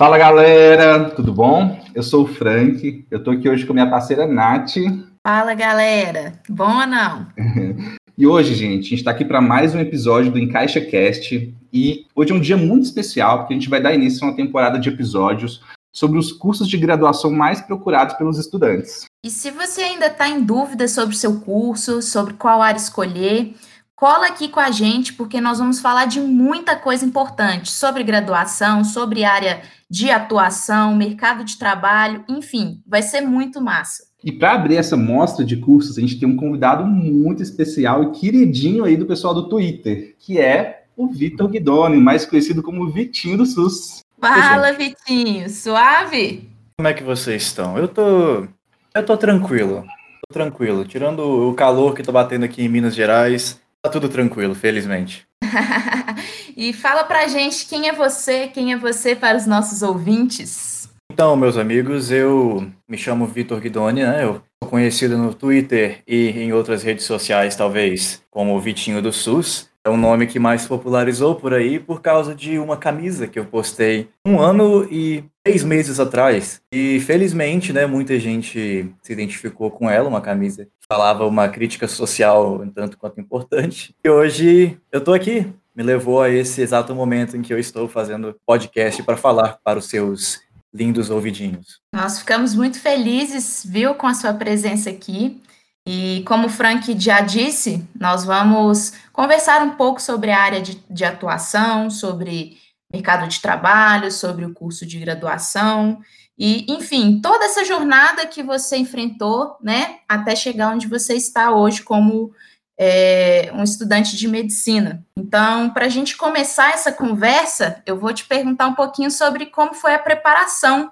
Fala galera, tudo bom? Eu sou o Frank, eu tô aqui hoje com minha parceira Nath. Fala galera, bom ou não? e hoje, gente, a gente está aqui para mais um episódio do Encaixa Cast e hoje é um dia muito especial porque a gente vai dar início a uma temporada de episódios sobre os cursos de graduação mais procurados pelos estudantes. E se você ainda está em dúvida sobre o seu curso, sobre qual área escolher, Cola aqui com a gente, porque nós vamos falar de muita coisa importante sobre graduação, sobre área de atuação, mercado de trabalho, enfim, vai ser muito massa. E para abrir essa mostra de cursos, a gente tem um convidado muito especial e queridinho aí do pessoal do Twitter, que é o Vitor Guidoni, mais conhecido como Vitinho do SUS. Fala, Vitinho, suave? Como é que vocês estão? Eu tô eu tô tranquilo. Tô tranquilo, tirando o calor que tô batendo aqui em Minas Gerais, Tá tudo tranquilo, felizmente. e fala pra gente quem é você, quem é você para os nossos ouvintes. Então, meus amigos, eu me chamo Vitor Guidoni, né? Eu sou conhecido no Twitter e em outras redes sociais, talvez, como Vitinho do SUS. É um nome que mais popularizou por aí por causa de uma camisa que eu postei um ano e seis meses atrás. E felizmente, né, muita gente se identificou com ela, uma camisa falava uma crítica social um tanto quanto importante. E hoje eu tô aqui. Me levou a esse exato momento em que eu estou fazendo podcast para falar para os seus lindos ouvidinhos. Nós ficamos muito felizes, viu, com a sua presença aqui. E como o Frank já disse, nós vamos conversar um pouco sobre a área de, de atuação, sobre mercado de trabalho, sobre o curso de graduação e, enfim, toda essa jornada que você enfrentou, né, até chegar onde você está hoje como é, um estudante de medicina. Então, para a gente começar essa conversa, eu vou te perguntar um pouquinho sobre como foi a preparação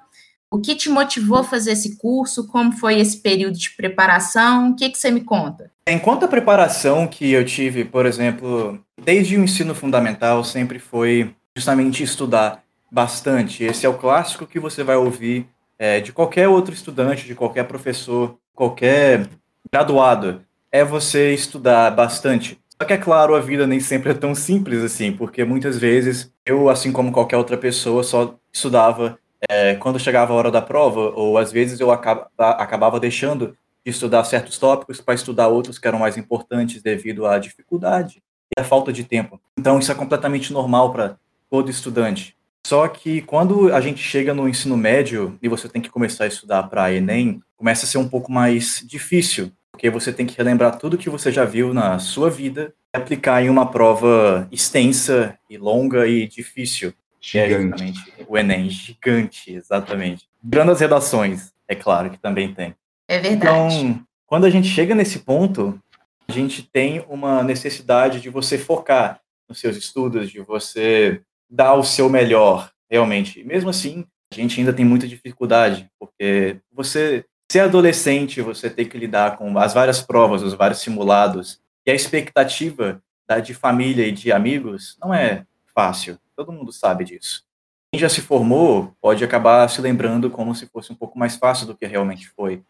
o que te motivou a fazer esse curso? Como foi esse período de preparação? O que, que você me conta? Enquanto a preparação que eu tive, por exemplo, desde o ensino fundamental, sempre foi justamente estudar bastante. Esse é o clássico que você vai ouvir é, de qualquer outro estudante, de qualquer professor, qualquer graduado. É você estudar bastante. Só que, é claro, a vida nem sempre é tão simples assim, porque muitas vezes eu, assim como qualquer outra pessoa, só estudava é, quando chegava a hora da prova, ou às vezes eu acaba, acabava deixando de estudar certos tópicos para estudar outros que eram mais importantes devido à dificuldade e à falta de tempo. Então, isso é completamente normal para todo estudante. Só que quando a gente chega no ensino médio e você tem que começar a estudar para Enem, começa a ser um pouco mais difícil, porque você tem que relembrar tudo que você já viu na sua vida e aplicar em uma prova extensa e longa e difícil. Gigante. É o Enem, gigante, exatamente. Grandes redações, é claro que também tem. É verdade. Então, quando a gente chega nesse ponto, a gente tem uma necessidade de você focar nos seus estudos, de você dar o seu melhor, realmente. E mesmo assim, a gente ainda tem muita dificuldade, porque você ser adolescente, você tem que lidar com as várias provas, os vários simulados, e a expectativa da, de família e de amigos não é fácil. Todo mundo sabe disso. Quem já se formou pode acabar se lembrando como se fosse um pouco mais fácil do que realmente foi.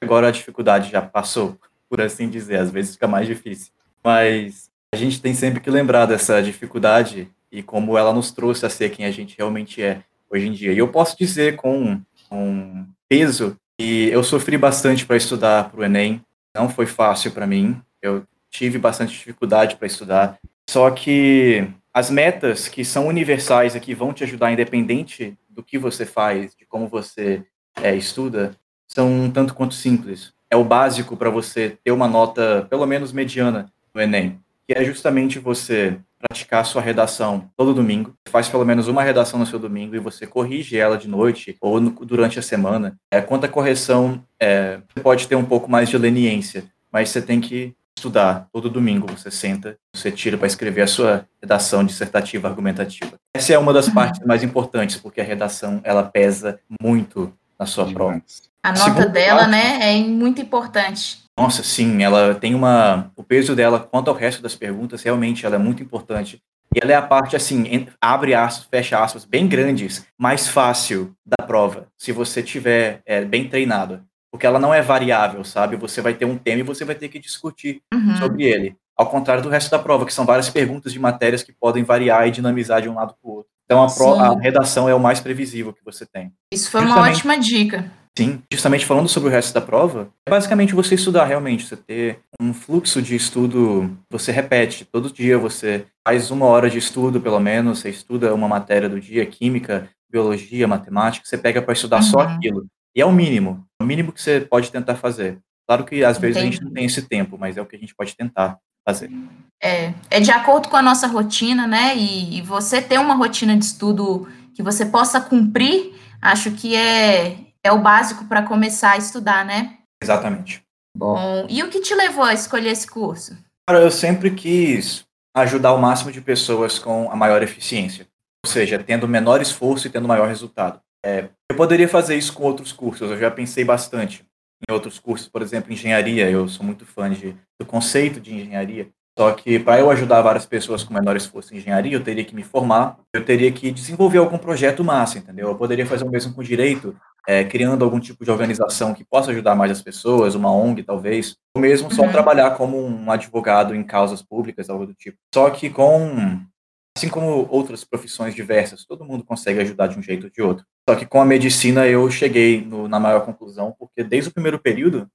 Agora a dificuldade já passou, por assim dizer, às vezes fica mais difícil. Mas a gente tem sempre que lembrar dessa dificuldade e como ela nos trouxe a ser quem a gente realmente é hoje em dia. E eu posso dizer com, com peso que eu sofri bastante para estudar para o Enem. Não foi fácil para mim. Eu tive bastante dificuldade para estudar. Só que as metas que são universais aqui vão te ajudar, independente do que você faz, de como você é, estuda, são um tanto quanto simples. É o básico para você ter uma nota, pelo menos mediana, no Enem, que é justamente você praticar a sua redação todo domingo, faz pelo menos uma redação no seu domingo e você corrige ela de noite ou no, durante a semana. É, quanto à correção, é, você pode ter um pouco mais de leniência, mas você tem que estudar todo domingo. Você senta, você tira para escrever a sua redação dissertativa argumentativa. Essa é uma das partes mais importantes, porque a redação ela pesa muito na sua prova. A nota Segundo dela, parte, né, é muito importante. Nossa, sim, ela tem uma. O peso dela quanto ao resto das perguntas, realmente, ela é muito importante. E ela é a parte, assim, abre aspas, fecha aspas, bem grandes, mais fácil da prova, se você tiver é, bem treinado porque ela não é variável, sabe? Você vai ter um tema e você vai ter que discutir uhum. sobre ele. Ao contrário do resto da prova, que são várias perguntas de matérias que podem variar e dinamizar de um lado para o outro. Então a, pro, a, redação é o mais previsível que você tem. Isso foi Justamente, uma ótima dica. Sim, justamente falando sobre o resto da prova, é basicamente você estudar realmente, você ter um fluxo de estudo, você repete, todo dia você faz uma hora de estudo, pelo menos, você estuda uma matéria do dia, química, biologia, matemática, você pega para estudar uhum. só aquilo. E é o mínimo, é o mínimo que você pode tentar fazer. Claro que às vezes Entendi. a gente não tem esse tempo, mas é o que a gente pode tentar fazer. É, é de acordo com a nossa rotina, né? E, e você ter uma rotina de estudo que você possa cumprir, acho que é, é o básico para começar a estudar, né? Exatamente. Bom, e o que te levou a escolher esse curso? Cara, eu sempre quis ajudar o máximo de pessoas com a maior eficiência, ou seja, tendo menor esforço e tendo maior resultado. É, eu poderia fazer isso com outros cursos, eu já pensei bastante em outros cursos, por exemplo, engenharia, eu sou muito fã de, do conceito de engenharia, só que para eu ajudar várias pessoas com menor esforço em engenharia, eu teria que me formar, eu teria que desenvolver algum projeto massa, entendeu? Eu poderia fazer o mesmo com direito, é, criando algum tipo de organização que possa ajudar mais as pessoas, uma ONG talvez, ou mesmo só uhum. trabalhar como um advogado em causas públicas, algo do tipo. Só que com, assim como outras profissões diversas, todo mundo consegue ajudar de um jeito ou de outro. Só que com a medicina eu cheguei no, na maior conclusão, porque desde o primeiro período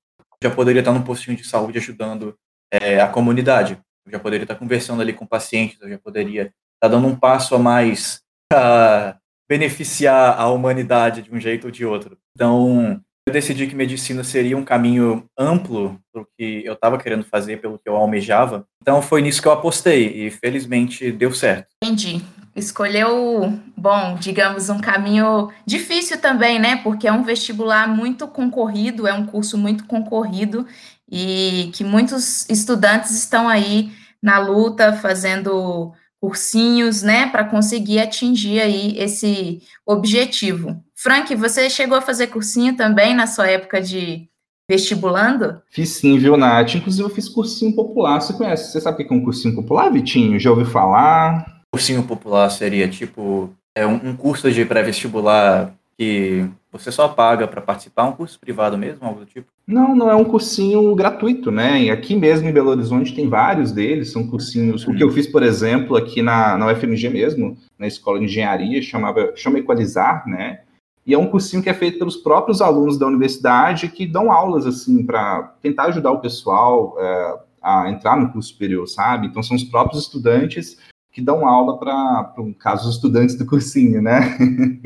já poderia estar no postinho de saúde ajudando é, a comunidade eu já poderia estar conversando ali com pacientes, eu já poderia estar dando um passo a mais para beneficiar a humanidade de um jeito ou de outro. Então, eu decidi que medicina seria um caminho amplo para que eu estava querendo fazer, pelo que eu almejava. Então, foi nisso que eu apostei e felizmente deu certo. Entendi. Escolheu, bom, digamos, um caminho difícil também, né? Porque é um vestibular muito concorrido, é um curso muito concorrido e que muitos estudantes estão aí na luta, fazendo cursinhos, né, para conseguir atingir aí esse objetivo. Frank, você chegou a fazer cursinho também na sua época de vestibulando? Fiz sim, viu, Nath? Inclusive, eu fiz cursinho popular. Você conhece? Você sabe o que é um cursinho popular, Vitinho? Já ouviu falar? Cursinho popular seria tipo é um curso de pré-vestibular que você só paga para participar? Um curso privado mesmo, algo do tipo? Não, não é um cursinho gratuito, né? E aqui mesmo em Belo Horizonte tem vários deles, são cursinhos. O que eu fiz, por exemplo, aqui na, na UFMG mesmo, na escola de engenharia, chamava, chama Equalizar, né? E é um cursinho que é feito pelos próprios alunos da universidade que dão aulas, assim, para tentar ajudar o pessoal é, a entrar no curso superior, sabe? Então são os próprios estudantes que dão aula para, no caso, os estudantes do cursinho, né?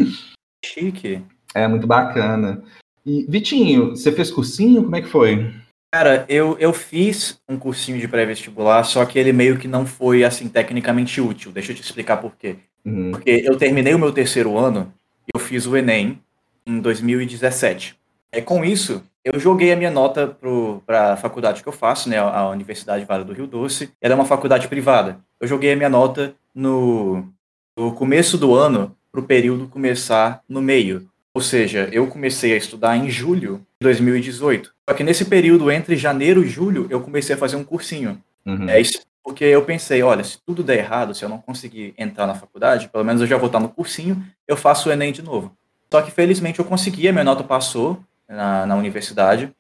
Chique. É muito bacana. E, Vitinho, você fez cursinho? Como é que foi? Cara, eu, eu fiz um cursinho de pré-vestibular, só que ele meio que não foi, assim, tecnicamente útil. Deixa eu te explicar por quê. Uhum. Porque eu terminei o meu terceiro ano eu fiz o Enem em 2017. É, com isso, eu joguei a minha nota para a faculdade que eu faço, né, a Universidade Vale do Rio Doce. Ela é uma faculdade privada. Eu joguei a minha nota no, no começo do ano para o período começar no meio. Ou seja, eu comecei a estudar em julho de 2018. Só que nesse período, entre janeiro e julho, eu comecei a fazer um cursinho. Uhum. É isso, porque eu pensei, olha, se tudo der errado, se eu não conseguir entrar na faculdade, pelo menos eu já vou estar no cursinho, eu faço o Enem de novo. Só que felizmente eu consegui, a minha nota passou na, na universidade.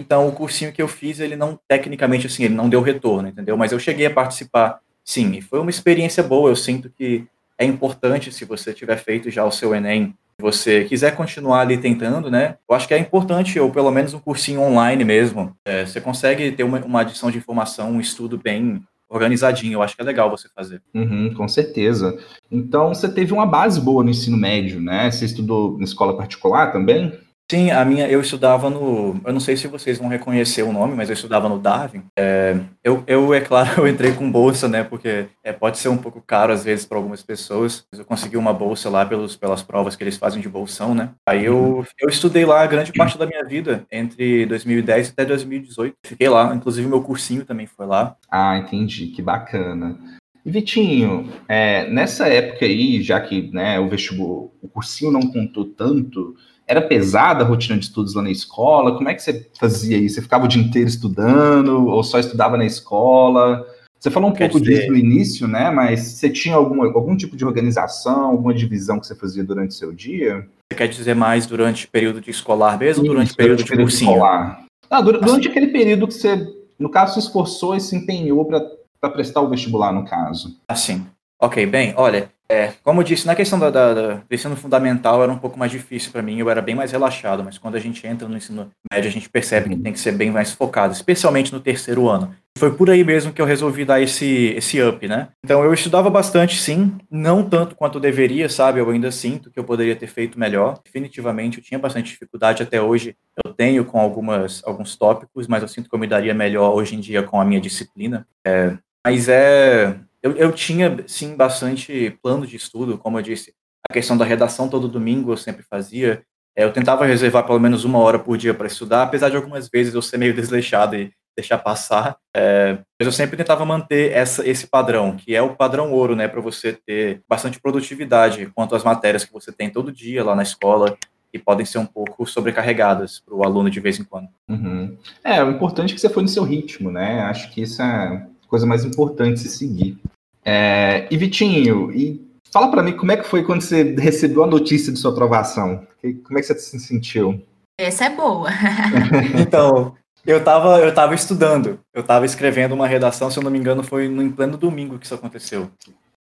Então o cursinho que eu fiz, ele não, tecnicamente assim, ele não deu retorno, entendeu? Mas eu cheguei a participar, sim, e foi uma experiência boa. Eu sinto que é importante, se você tiver feito já o seu Enem, você quiser continuar ali tentando, né? Eu acho que é importante, ou pelo menos um cursinho online mesmo. É, você consegue ter uma, uma adição de informação, um estudo bem organizadinho. Eu acho que é legal você fazer. Uhum, com certeza. Então, você teve uma base boa no ensino médio, né? Você estudou na escola particular também? Sim, a minha, eu estudava no, eu não sei se vocês vão reconhecer o nome, mas eu estudava no Darwin. É, eu, eu, é claro, eu entrei com bolsa, né, porque é, pode ser um pouco caro às vezes para algumas pessoas, mas eu consegui uma bolsa lá pelos, pelas provas que eles fazem de bolsão, né. Aí eu, eu estudei lá grande parte da minha vida, entre 2010 até 2018. Fiquei lá, inclusive meu cursinho também foi lá. Ah, entendi, que bacana. Vitinho, é, nessa época aí, já que né, o vestibular, o cursinho não contou tanto, era pesada a rotina de estudos lá na escola? Como é que você fazia isso? Você ficava o dia inteiro estudando ou só estudava na escola? Você falou um Quer pouco dizer... disso no início, né? Mas você tinha algum, algum tipo de organização, alguma divisão que você fazia durante o seu dia? Você quer dizer mais durante o período de escolar mesmo ou durante o período de período cursinho? Escolar. Ah, durante, assim. aquele período que você, no caso, se esforçou e se empenhou para prestar o vestibular, no caso. Assim. Ok, bem, olha, É, como eu disse, na questão da, da, da do ensino fundamental era um pouco mais difícil para mim, eu era bem mais relaxado, mas quando a gente entra no ensino médio, a gente percebe que tem que ser bem mais focado, especialmente no terceiro ano. Foi por aí mesmo que eu resolvi dar esse, esse up, né? Então eu estudava bastante, sim, não tanto quanto eu deveria, sabe? Eu ainda sinto que eu poderia ter feito melhor. Definitivamente, eu tinha bastante dificuldade até hoje. Eu tenho com algumas, alguns tópicos, mas eu sinto que eu me daria melhor hoje em dia com a minha disciplina. É, mas é eu, eu tinha, sim, bastante plano de estudo, como eu disse. A questão da redação todo domingo eu sempre fazia. É, eu tentava reservar pelo menos uma hora por dia para estudar, apesar de algumas vezes eu ser meio desleixado e deixar passar. É, mas eu sempre tentava manter essa, esse padrão, que é o padrão ouro, né, para você ter bastante produtividade quanto às matérias que você tem todo dia lá na escola e podem ser um pouco sobrecarregadas para o aluno de vez em quando. Uhum. É, o importante é que você foi no seu ritmo, né? Acho que isso é a coisa mais importante se seguir. É, e Vitinho, e fala para mim como é que foi quando você recebeu a notícia de sua aprovação? Como é que você se sentiu? Essa é boa. então, eu estava eu tava estudando, eu estava escrevendo uma redação, se eu não me engano, foi no em pleno domingo que isso aconteceu.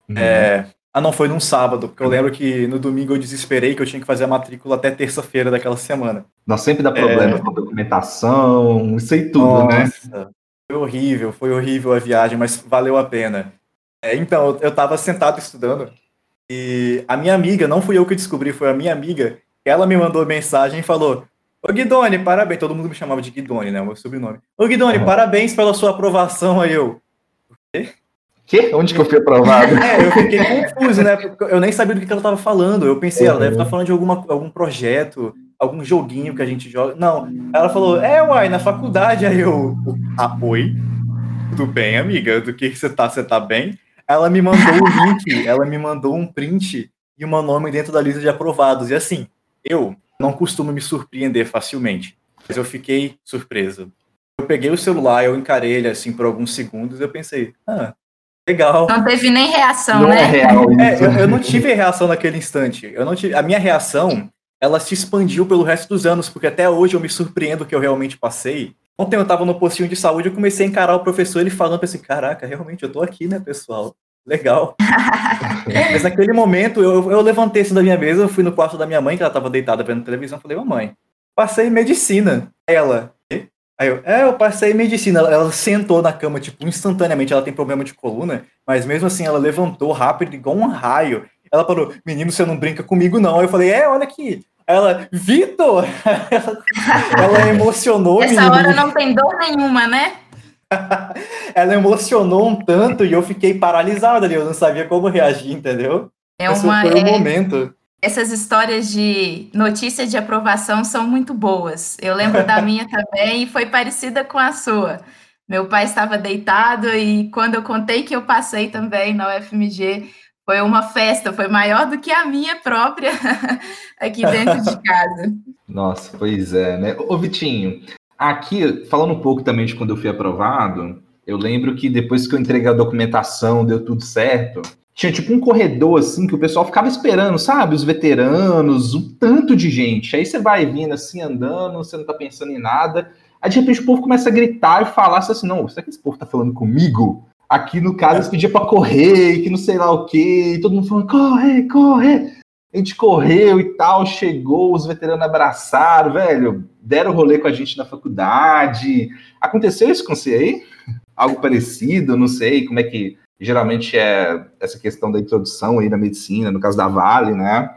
Uhum. É, ah, não, foi num sábado, porque eu lembro que no domingo eu desesperei que eu tinha que fazer a matrícula até terça-feira daquela semana. Nós sempre dá problema é... com a documentação, isso aí tudo, né? Nossa, né? Foi horrível, foi horrível a viagem, mas valeu a pena. É, então, eu estava sentado estudando e a minha amiga, não fui eu que descobri, foi a minha amiga, ela me mandou mensagem e falou: Ô Guidone, parabéns. Todo mundo me chamava de Guidone, né? O meu sobrenome. Ô Guidone, uhum. parabéns pela sua aprovação aí. Eu. Quê? Que? Onde que eu fui aprovado? É, eu fiquei confuso, né? Porque eu nem sabia do que ela estava falando. Eu pensei, uhum. ela deve estar tá falando de alguma, algum projeto, algum joguinho que a gente joga. Não. Ela falou, é, uai, na faculdade. Aí eu. Ah, oi. Tudo bem, amiga? Do que, que você tá? Você tá bem? Ela me mandou o link, ela me mandou um print e o meu nome dentro da lista de aprovados. E assim, eu não costumo me surpreender facilmente, mas eu fiquei surpreso. Eu peguei o celular, eu encarei ele assim por alguns segundos e eu pensei, ah, legal. Não teve nem reação, não né? É real é, eu, eu, não tive reação naquele instante. Eu não tive, a minha reação, ela se expandiu pelo resto dos anos, porque até hoje eu me surpreendo que eu realmente passei. Ontem eu tava no postinho de saúde, eu comecei a encarar o professor, ele falando, pensei, caraca, realmente eu tô aqui, né, pessoal? Legal. Mas naquele momento, eu, eu levantei assim da minha mesa, eu fui no quarto da minha mãe, que ela tava deitada vendo televisão, falei, mamãe, passei medicina. Ela, Aí eu, é, eu passei medicina. Ela, ela, sentou na cama, tipo, instantaneamente. Ela tem problema de coluna, mas mesmo assim ela levantou rápido, igual um raio. Ela falou, menino, você não brinca comigo, não. Aí eu falei, é, olha aqui, ela, Vitor! ela emocionou. Essa menino. hora não tem dor nenhuma, né? ela emocionou um tanto e eu fiquei paralisado ali, eu não sabia como reagir, entendeu? É Esse uma, foi o é... momento. Essas histórias de notícias de aprovação são muito boas. Eu lembro da minha também e foi parecida com a sua. Meu pai estava deitado e quando eu contei que eu passei também na UFMG, foi uma festa, foi maior do que a minha própria aqui dentro de casa. Nossa, pois é, né? Ô Vitinho, aqui, falando um pouco também de quando eu fui aprovado, eu lembro que depois que eu entreguei a documentação, deu tudo certo, tinha tipo um corredor assim que o pessoal ficava esperando, sabe? Os veteranos, um tanto de gente. Aí você vai vindo assim, andando, você não tá pensando em nada. Aí de repente o povo começa a gritar e falar assim: não, será que esse povo tá falando comigo? Aqui no caso, eles pediam para correr, que não sei lá o quê, e todo mundo falando, corre, corre. A gente correu e tal, chegou, os veteranos abraçaram, velho, deram rolê com a gente na faculdade. Aconteceu isso com você aí? Algo parecido, não sei como é que geralmente é essa questão da introdução aí na medicina, no caso da Vale, né?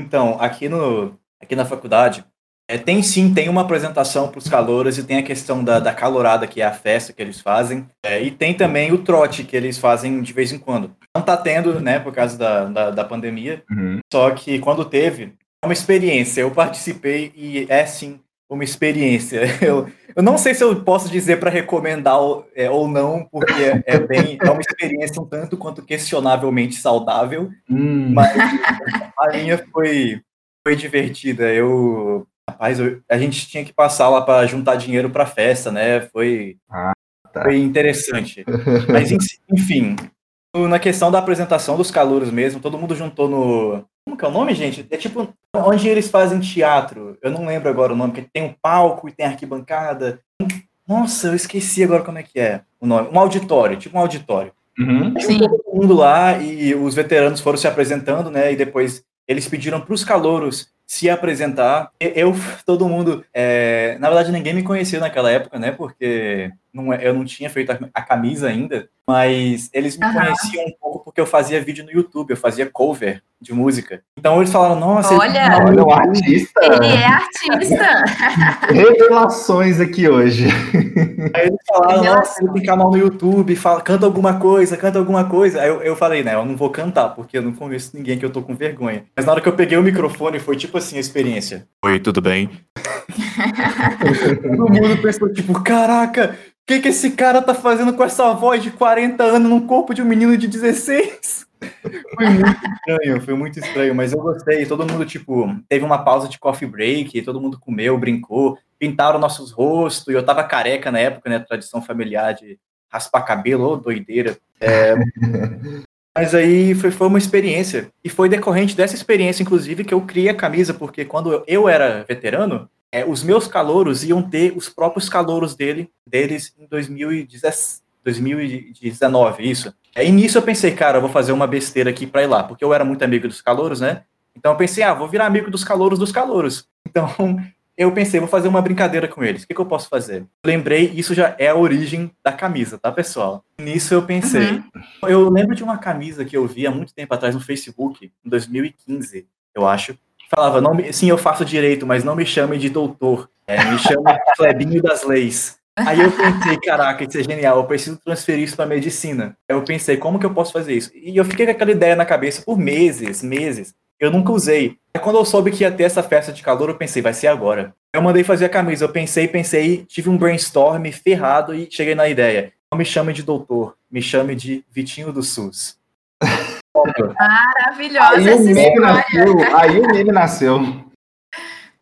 Então, aqui, no, aqui na faculdade, é, tem sim, tem uma apresentação para os calouros e tem a questão da, da calorada, que é a festa que eles fazem. É, e tem também o trote que eles fazem de vez em quando. Não está tendo, né, por causa da, da, da pandemia. Uhum. Só que quando teve, é uma experiência. Eu participei e é sim uma experiência. Eu, eu não sei se eu posso dizer para recomendar é, ou não, porque é, bem, é uma experiência um tanto quanto questionavelmente saudável, hum. mas a minha foi, foi divertida. Eu Rapaz, eu, a gente tinha que passar lá para juntar dinheiro para festa, né? Foi, ah, tá. foi interessante. Mas, enfim, na questão da apresentação dos calouros mesmo, todo mundo juntou no. Como que é o nome, gente? É tipo onde eles fazem teatro. Eu não lembro agora o nome, que tem um palco e tem arquibancada. Nossa, eu esqueci agora como é que é o nome. Um auditório, tipo um auditório. Uhum. Sim. Todo mundo lá e os veteranos foram se apresentando, né? E depois eles pediram para os calouros se apresentar. Eu, todo mundo, é, na verdade ninguém me conhecia naquela época, né? Porque não, é, eu não tinha feito a, camisa ainda, mas eles me uhum. conheciam um pouco porque eu fazia vídeo no YouTube, eu fazia cover de música. Então eles falaram, nossa, olha, ele, é um artista. Ele é artista. Revelações aqui hoje. Aí eles falaram, nossa, ele tem canal no YouTube, fala, canta alguma coisa, canta alguma coisa. Aí eu, eu falei, né, eu não vou cantar, porque eu não conheço ninguém que eu tô com vergonha. Mas na hora que eu peguei o microfone, foi tipo assim a experiência. Oi, tudo bem? Todo mundo pensou, tipo, caraca, o que, que esse cara tá fazendo com essa voz de 40 anos no corpo de um menino de 16? Foi muito estranho, foi muito estranho, mas eu gostei. Todo mundo, tipo, teve uma pausa de coffee break, todo mundo comeu, brincou, pintaram nossos rostos, e eu tava careca na época, né? Tradição familiar de raspar cabelo, ô doideira. É... mas aí foi, foi uma experiência. E foi decorrente dessa experiência, inclusive, que eu criei a camisa, porque quando eu era veterano, é, os meus calouros iam ter os próprios calouros dele, deles em 2017. 2019, isso. Aí nisso eu pensei, cara, eu vou fazer uma besteira aqui para ir lá, porque eu era muito amigo dos calouros, né? Então eu pensei, ah, vou virar amigo dos calouros dos calouros. Então eu pensei, vou fazer uma brincadeira com eles. O que, que eu posso fazer? Lembrei, isso já é a origem da camisa, tá, pessoal? Nisso eu pensei. Uhum. Eu lembro de uma camisa que eu vi há muito tempo atrás no Facebook, em 2015, eu acho. Falava, não me... sim, eu faço direito, mas não me chame de doutor. É, me chame Clebinho das Leis. Aí eu pensei, caraca, isso é genial, eu preciso transferir isso para medicina. Aí eu pensei, como que eu posso fazer isso? E eu fiquei com aquela ideia na cabeça por meses, meses. Eu nunca usei. Aí quando eu soube que ia ter essa festa de calor, eu pensei, vai ser agora. Eu mandei fazer a camisa, eu pensei, pensei, tive um brainstorm ferrado e cheguei na ideia. Não me chame de doutor, me chame de Vitinho do SUS. Maravilhosa aí essa história. Nasceu, aí o meme nasceu.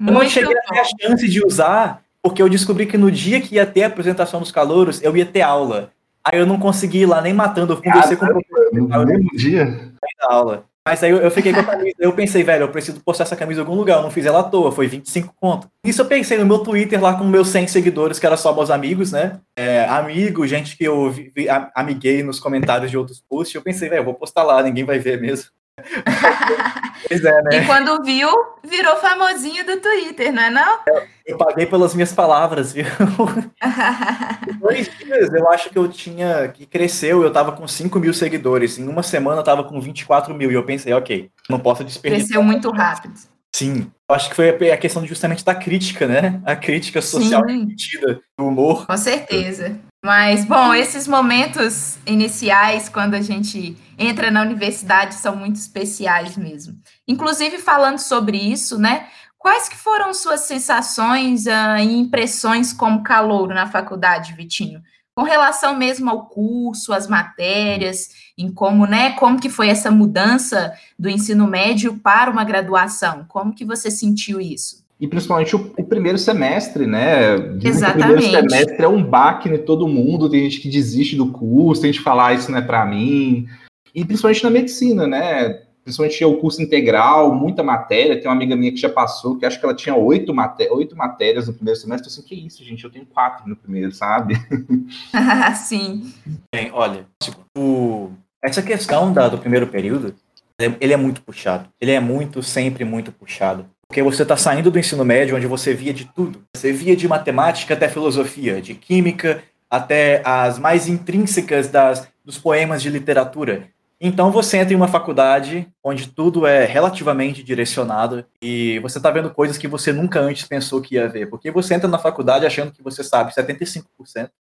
Eu não cheguei a ter a chance de usar porque eu descobri que no dia que ia ter a apresentação dos calouros, eu ia ter aula. Aí eu não consegui ir lá nem matando, eu conversei ah, com o professor. No mesmo dia? aula. Mas aí eu, eu, fiquei com a camisa, eu pensei, velho, eu preciso postar essa camisa em algum lugar, eu não fiz ela à toa, foi 25 conto. Isso eu pensei no meu Twitter lá com meus 100 seguidores, que era só meus amigos, né? É, amigo, gente que eu vi, vi, amiguei nos comentários de outros posts, eu pensei, velho, eu vou postar lá, ninguém vai ver mesmo. pois é, né? E quando viu, virou famosinho do Twitter, não é não? Eu, eu paguei pelas minhas palavras, viu? dois dias eu acho que eu tinha, que cresceu, eu tava com 5 mil seguidores, em uma semana eu tava com 24 mil, e eu pensei, ok, não posso desperdiçar. Cresceu muito rápido. Sim, eu acho que foi a questão justamente da crítica, né? A crítica social repetida do humor. Com certeza. Mas, bom, esses momentos iniciais, quando a gente entra na universidade, são muito especiais mesmo. Inclusive, falando sobre isso, né? Quais que foram suas sensações uh, e impressões como calouro na faculdade, Vitinho? Com relação mesmo ao curso, às matérias, em como, né, como que foi essa mudança do ensino médio para uma graduação? Como que você sentiu isso? E principalmente o, o, primeiro semestre, né? Exatamente. O primeiro semestre é um baque em todo mundo, tem gente que desiste do curso, tem gente que fala, ah, isso não é para mim. E principalmente na medicina, né? Principalmente o curso integral, muita matéria. Tem uma amiga minha que já passou, que acho que ela tinha oito, maté oito matérias no primeiro semestre. Eu assim, que isso, gente? Eu tenho quatro no primeiro, sabe? Sim. Bem, olha, tipo, o... essa questão da, do primeiro período, ele é muito puxado. Ele é muito, sempre muito puxado. Porque você está saindo do ensino médio, onde você via de tudo. Você via de matemática até filosofia, de química até as mais intrínsecas das, dos poemas de literatura. Então você entra em uma faculdade onde tudo é relativamente direcionado e você está vendo coisas que você nunca antes pensou que ia ver. Porque você entra na faculdade achando que você sabe 75%,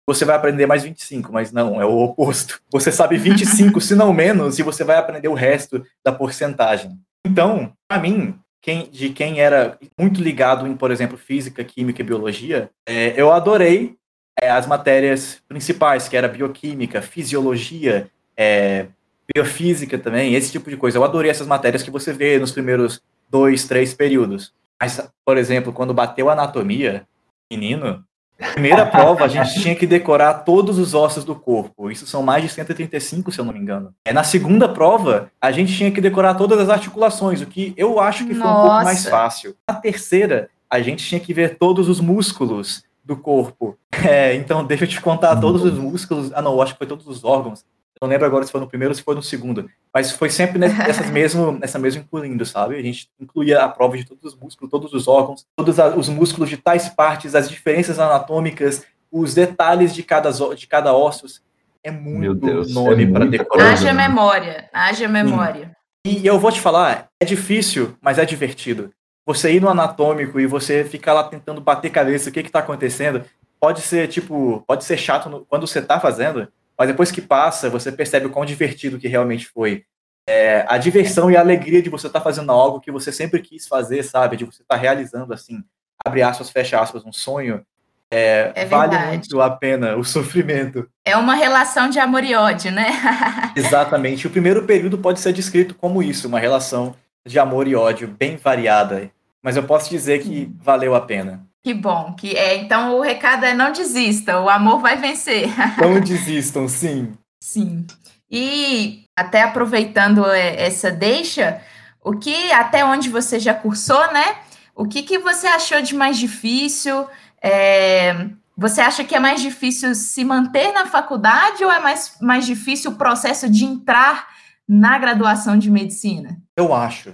você vai aprender mais 25%, mas não, é o oposto. Você sabe 25%, se não menos, e você vai aprender o resto da porcentagem. Então, para mim, quem, de quem era muito ligado em, por exemplo, física, química e biologia, é, eu adorei é, as matérias principais, que era bioquímica, fisiologia, é, biofísica também, esse tipo de coisa. Eu adorei essas matérias que você vê nos primeiros dois, três períodos. Mas, por exemplo, quando bateu anatomia, menino, Primeira prova, a gente tinha que decorar todos os ossos do corpo. Isso são mais de 135, se eu não me engano. É, na segunda prova, a gente tinha que decorar todas as articulações, o que eu acho que foi Nossa. um pouco mais fácil. Na terceira, a gente tinha que ver todos os músculos do corpo. É, então, deixa eu te contar todos os músculos. Ah, não, eu acho que foi todos os órgãos. Não lembro agora se foi no primeiro ou se foi no segundo, mas foi sempre nessas mesmo, nessa mesmo incluindo, sabe? A gente incluía a prova de todos os músculos, todos os órgãos, todos os músculos de tais partes, as diferenças anatômicas, os detalhes de cada, de cada ossos. É muito Deus, nome é para decorar. Haja memória, haja memória. E eu vou te falar, é difícil, mas é divertido. Você ir no anatômico e você ficar lá tentando bater cabeça, o que está acontecendo, pode ser tipo, pode ser chato no, quando você está fazendo, mas depois que passa, você percebe o quão divertido que realmente foi. É, a diversão e a alegria de você estar tá fazendo algo que você sempre quis fazer, sabe? De você estar tá realizando, assim, abre aspas, fecha aspas, um sonho. É, é vale muito a pena o sofrimento. É uma relação de amor e ódio, né? Exatamente. O primeiro período pode ser descrito como isso, uma relação de amor e ódio bem variada. Mas eu posso dizer que valeu a pena. Que bom, que é. Então o recado é não desista, o amor vai vencer. Não desistam, sim. Sim. E até aproveitando é, essa deixa, o que até onde você já cursou, né? O que, que você achou de mais difícil? É, você acha que é mais difícil se manter na faculdade ou é mais, mais difícil o processo de entrar na graduação de medicina? Eu acho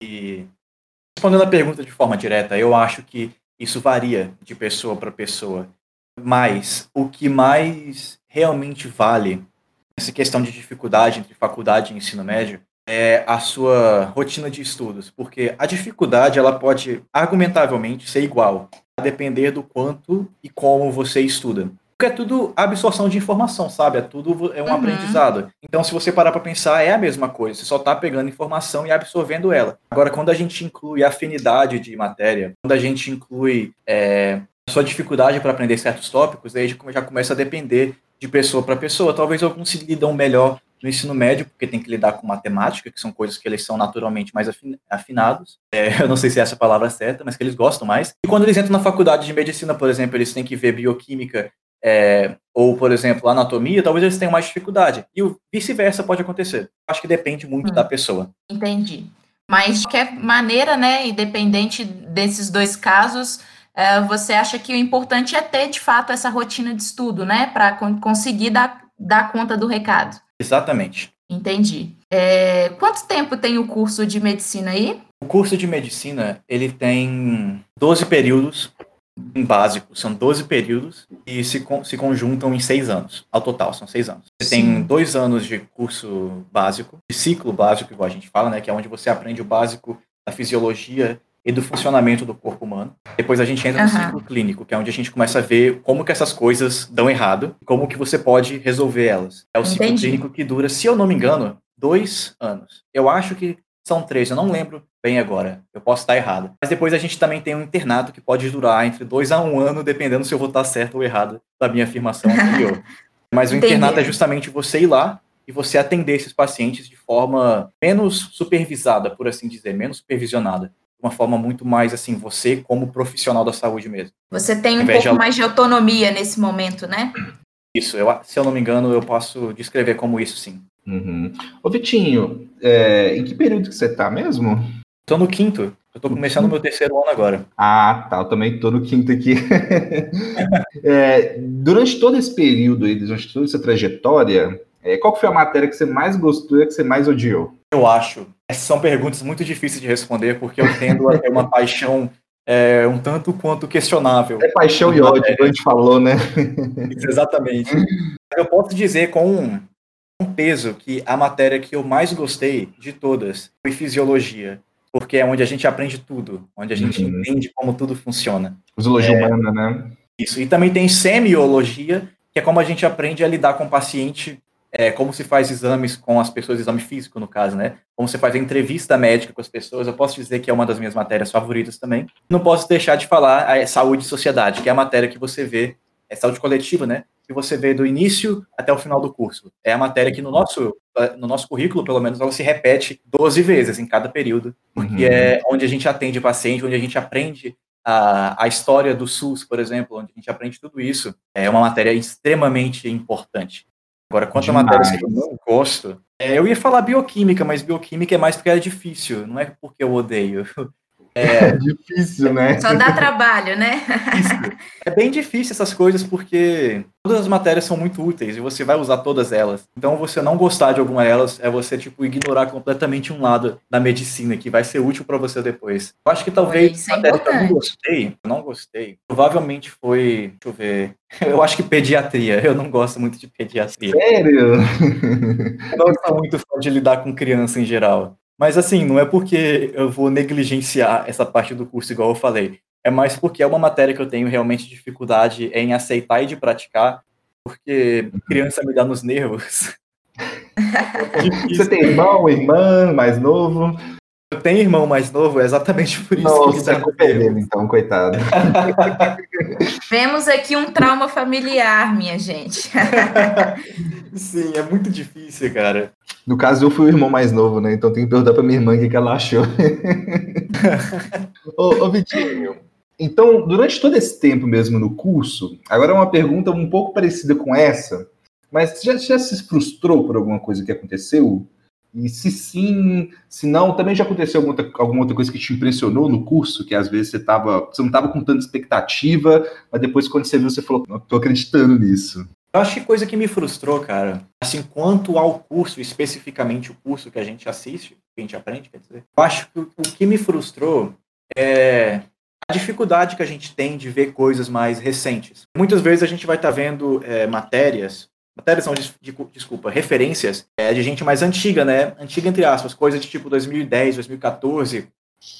que, respondendo a pergunta de forma direta, eu acho que isso varia de pessoa para pessoa. Mas o que mais realmente vale nessa questão de dificuldade entre faculdade e ensino médio é a sua rotina de estudos, porque a dificuldade ela pode argumentavelmente ser igual, a depender do quanto e como você estuda. Porque é tudo absorção de informação, sabe? É tudo é um uhum. aprendizado. Então, se você parar para pensar, é a mesma coisa. Você só está pegando informação e absorvendo ela. Agora, quando a gente inclui afinidade de matéria, quando a gente inclui é, a sua dificuldade para aprender certos tópicos, aí já começa a depender de pessoa para pessoa. Talvez alguns se lidam melhor no ensino médio, porque tem que lidar com matemática, que são coisas que eles são naturalmente mais afinados. É, eu não sei se é essa palavra certa, mas que eles gostam mais. E quando eles entram na faculdade de medicina, por exemplo, eles têm que ver bioquímica é, ou, por exemplo, anatomia, talvez eles tenham mais dificuldade. E o vice-versa pode acontecer. Acho que depende muito hum, da pessoa. Entendi. Mas, de qualquer maneira, né, independente desses dois casos, é, você acha que o importante é ter, de fato, essa rotina de estudo, né, para conseguir dar, dar conta do recado. Exatamente. Entendi. É, quanto tempo tem o curso de medicina aí? O curso de medicina, ele tem 12 períodos em básico, são 12 períodos e se, se conjuntam em seis anos. Ao total, são seis anos. Você Sim. tem dois anos de curso básico, de ciclo básico, igual a gente fala, né? Que é onde você aprende o básico da fisiologia e do funcionamento do corpo humano. Depois a gente entra no ciclo clínico, que é onde a gente começa a ver como que essas coisas dão errado e como que você pode resolver elas. É o Entendi. ciclo clínico que dura, se eu não me engano, dois anos. Eu acho que são três, eu não lembro bem agora. Eu posso estar errado. Mas depois a gente também tem um internato que pode durar entre dois a um ano, dependendo se eu vou estar certo ou errado da minha afirmação anterior. Mas o Entendi. internato é justamente você ir lá e você atender esses pacientes de forma menos supervisada, por assim dizer, menos supervisionada. De uma forma muito mais assim, você como profissional da saúde mesmo. Você tem um pouco de... mais de autonomia nesse momento, né? Isso, eu, se eu não me engano, eu posso descrever como isso, sim. Uhum. Ô Vitinho, é, em que período que você está mesmo? Tô no quinto. Eu tô começando meu terceiro ano agora. Ah, tá. Eu também tô no quinto aqui. é, durante todo esse período aí, durante toda essa trajetória, é, qual foi a matéria que você mais gostou e que você mais odiou? Eu acho. Essas são perguntas muito difíceis de responder, porque eu tendo a ter uma paixão é, um tanto quanto questionável. É paixão e ódio, como a gente falou, né? Isso, exatamente. Eu posso dizer com um peso que a matéria que eu mais gostei de todas foi fisiologia porque é onde a gente aprende tudo, onde a gente uhum. entende como tudo funciona. Zoologia é, humana, né? Isso. E também tem semiologia, que é como a gente aprende a lidar com o paciente, é, como se faz exames com as pessoas, exame físico, no caso, né? Como você faz a entrevista médica com as pessoas. Eu posso dizer que é uma das minhas matérias favoritas também. Não posso deixar de falar a saúde e sociedade, que é a matéria que você vê, é saúde coletiva, né? que você vê do início até o final do curso. É a matéria que no nosso, no nosso currículo, pelo menos, ela se repete 12 vezes em cada período, porque uhum. é onde a gente atende o paciente, onde a gente aprende a, a história do SUS, por exemplo, onde a gente aprende tudo isso. É uma matéria extremamente importante. Agora, quanto Demais. a matérias que eu não gosto, é, eu ia falar bioquímica, mas bioquímica é mais porque é difícil, não é porque eu odeio. É difícil, né? Só dá trabalho, né? É bem difícil essas coisas porque todas as matérias são muito úteis e você vai usar todas elas. Então, você não gostar de alguma delas é você, tipo, ignorar completamente um lado da medicina que vai ser útil para você depois. Eu acho que talvez a matéria que eu não gostei, eu não gostei, provavelmente foi, deixa eu ver, eu acho que pediatria. Eu não gosto muito de pediatria. Sério? Eu não sou muito fã de lidar com criança em geral. Mas assim, não é porque eu vou negligenciar essa parte do curso, igual eu falei. É mais porque é uma matéria que eu tenho realmente dificuldade em aceitar e de praticar, porque criança me dá nos nervos. Você tem irmão, irmã, mais novo? Eu tenho irmão mais novo, é exatamente por isso Nossa, que ele tá dele, então, coitado. Vemos aqui um trauma familiar, minha gente. Sim, é muito difícil, cara. No caso, eu fui o irmão mais novo, né? Então tenho que perguntar pra minha irmã o que, que ela achou. ô, ô, Vitinho, então, durante todo esse tempo mesmo no curso, agora é uma pergunta um pouco parecida com essa, mas já, já se frustrou por alguma coisa que aconteceu? E se sim, se não, também já aconteceu alguma outra, alguma outra coisa que te impressionou no curso, que às vezes você, tava, você não estava com tanta expectativa, mas depois quando você viu, você falou, não tô acreditando nisso. Eu acho que coisa que me frustrou, cara, assim, quanto ao curso, especificamente o curso que a gente assiste, que a gente aprende, quer dizer, eu acho que o que me frustrou é a dificuldade que a gente tem de ver coisas mais recentes. Muitas vezes a gente vai estar tá vendo é, matérias matérias são, de, de, desculpa, referências é, de gente mais antiga, né? Antiga entre aspas, coisa de tipo 2010, 2014,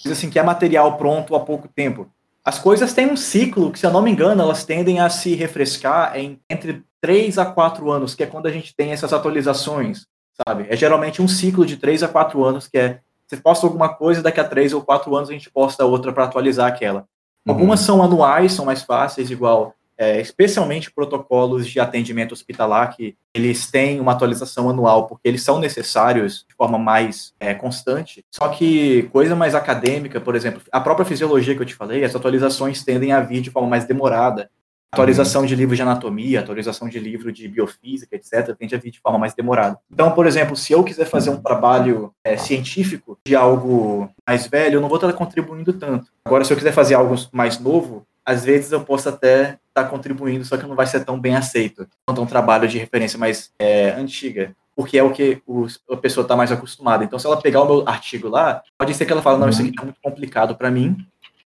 coisa assim que é material pronto há pouco tempo. As coisas têm um ciclo que, se eu não me engano, elas tendem a se refrescar em entre 3 a 4 anos, que é quando a gente tem essas atualizações, sabe? É geralmente um ciclo de 3 a 4 anos, que é você posta alguma coisa, daqui a 3 ou 4 anos a gente posta outra para atualizar aquela. Uhum. Algumas são anuais, são mais fáceis, igual é, especialmente protocolos de atendimento hospitalar, que eles têm uma atualização anual, porque eles são necessários de forma mais é, constante. Só que coisa mais acadêmica, por exemplo, a própria fisiologia que eu te falei, as atualizações tendem a vir de forma mais demorada. Atualização de livro de anatomia, atualização de livro de biofísica, etc., tende a vir de forma mais demorada. Então, por exemplo, se eu quiser fazer um trabalho é, científico de algo mais velho, eu não vou estar contribuindo tanto. Agora, se eu quiser fazer algo mais novo, às vezes eu posso até estar tá contribuindo, só que não vai ser tão bem aceito quanto um trabalho de referência mais é, antiga, porque é o que os, a pessoa está mais acostumada. Então, se ela pegar o meu artigo lá, pode ser que ela fale, não, isso aqui está muito complicado para mim,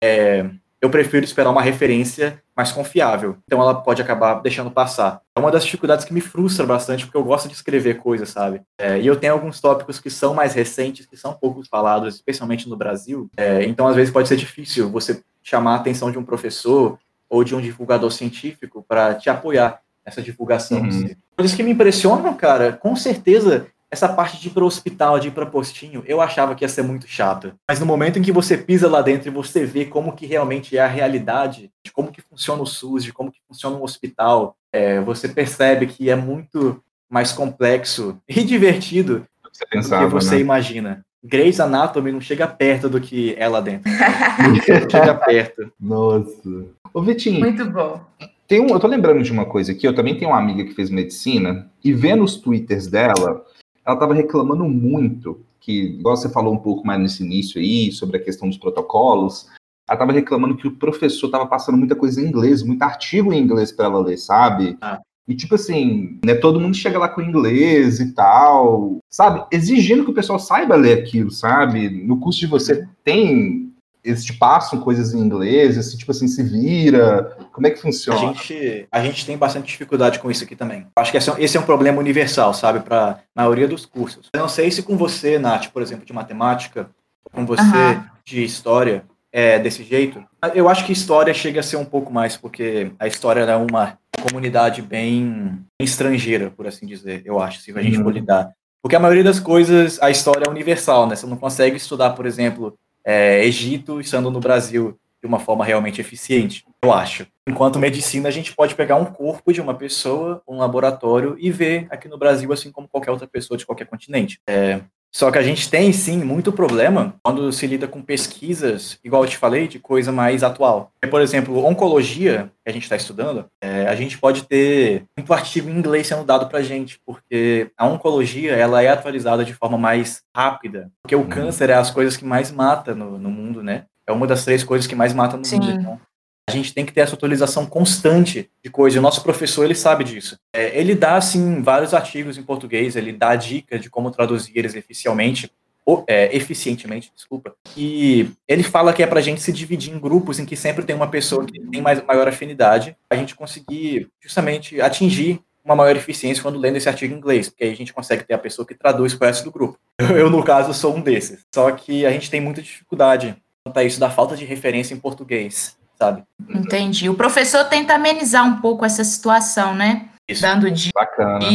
é, eu prefiro esperar uma referência mais confiável. Então, ela pode acabar deixando passar. É uma das dificuldades que me frustra bastante, porque eu gosto de escrever coisas, sabe? É, e eu tenho alguns tópicos que são mais recentes, que são poucos falados, especialmente no Brasil. É, então, às vezes, pode ser difícil você chamar a atenção de um professor ou de um divulgador científico para te apoiar nessa divulgação. Uhum. Coisas que me impressionam, cara, com certeza essa parte de ir para o hospital, de ir para postinho, eu achava que ia ser muito chato. Mas no momento em que você pisa lá dentro e você vê como que realmente é a realidade, de como que funciona o SUS, de como que funciona um hospital, é, você percebe que é muito mais complexo e divertido você pensava, do que você né? imagina. Grey's Anatomy não chega perto do que é lá dentro. não chega perto. Nossa. Ô, Vitinho. Muito bom. Tem um, eu tô lembrando de uma coisa aqui, eu também tenho uma amiga que fez medicina, e vendo os twitters dela, ela tava reclamando muito, que, igual você falou um pouco mais nesse início aí, sobre a questão dos protocolos, ela tava reclamando que o professor tava passando muita coisa em inglês, muito artigo em inglês para ela ler, sabe? Ah. E tipo assim, né, todo mundo chega lá com inglês e tal, sabe? Exigindo que o pessoal saiba ler aquilo, sabe? No curso de você tem eles te passam coisas em inglês, assim, tipo assim, se vira, como é que funciona? A gente, a gente tem bastante dificuldade com isso aqui também. Acho que esse é, esse é um problema universal, sabe, para a maioria dos cursos. Eu não sei se com você, Nath, por exemplo, de matemática, com você uhum. de história, é desse jeito. Eu acho que história chega a ser um pouco mais, porque a história é uma comunidade bem estrangeira, por assim dizer, eu acho, se a gente uhum. for lidar. Porque a maioria das coisas, a história é universal, né? Você não consegue estudar, por exemplo, é, Egito estando no Brasil de uma forma realmente eficiente, eu acho. Enquanto medicina, a gente pode pegar um corpo de uma pessoa, um laboratório, e ver aqui no Brasil, assim como qualquer outra pessoa de qualquer continente. É, só que a gente tem, sim, muito problema quando se lida com pesquisas, igual eu te falei, de coisa mais atual. Por exemplo, oncologia, que a gente está estudando, é, a gente pode ter muito artigo em inglês sendo dado para a gente, porque a oncologia ela é atualizada de forma mais rápida, porque o uhum. câncer é as coisas que mais mata no, no mundo, né? é uma das três coisas que mais matam no Sim. mundo. Então, a gente tem que ter essa atualização constante de coisa. E o nosso professor, ele sabe disso. É, ele dá, assim, vários artigos em português, ele dá dicas de como traduzir eles oficialmente, ou, é, eficientemente, desculpa. E ele fala que é para a gente se dividir em grupos em que sempre tem uma pessoa que tem mais, maior afinidade, a gente conseguir justamente atingir uma maior eficiência quando lendo esse artigo em inglês, porque aí a gente consegue ter a pessoa que traduz para o resto do grupo. Eu, no caso, sou um desses. Só que a gente tem muita dificuldade quanto a isso da falta de referência em português, sabe? Entendi. O professor tenta amenizar um pouco essa situação, né? Isso. Dando dicas. Bacana.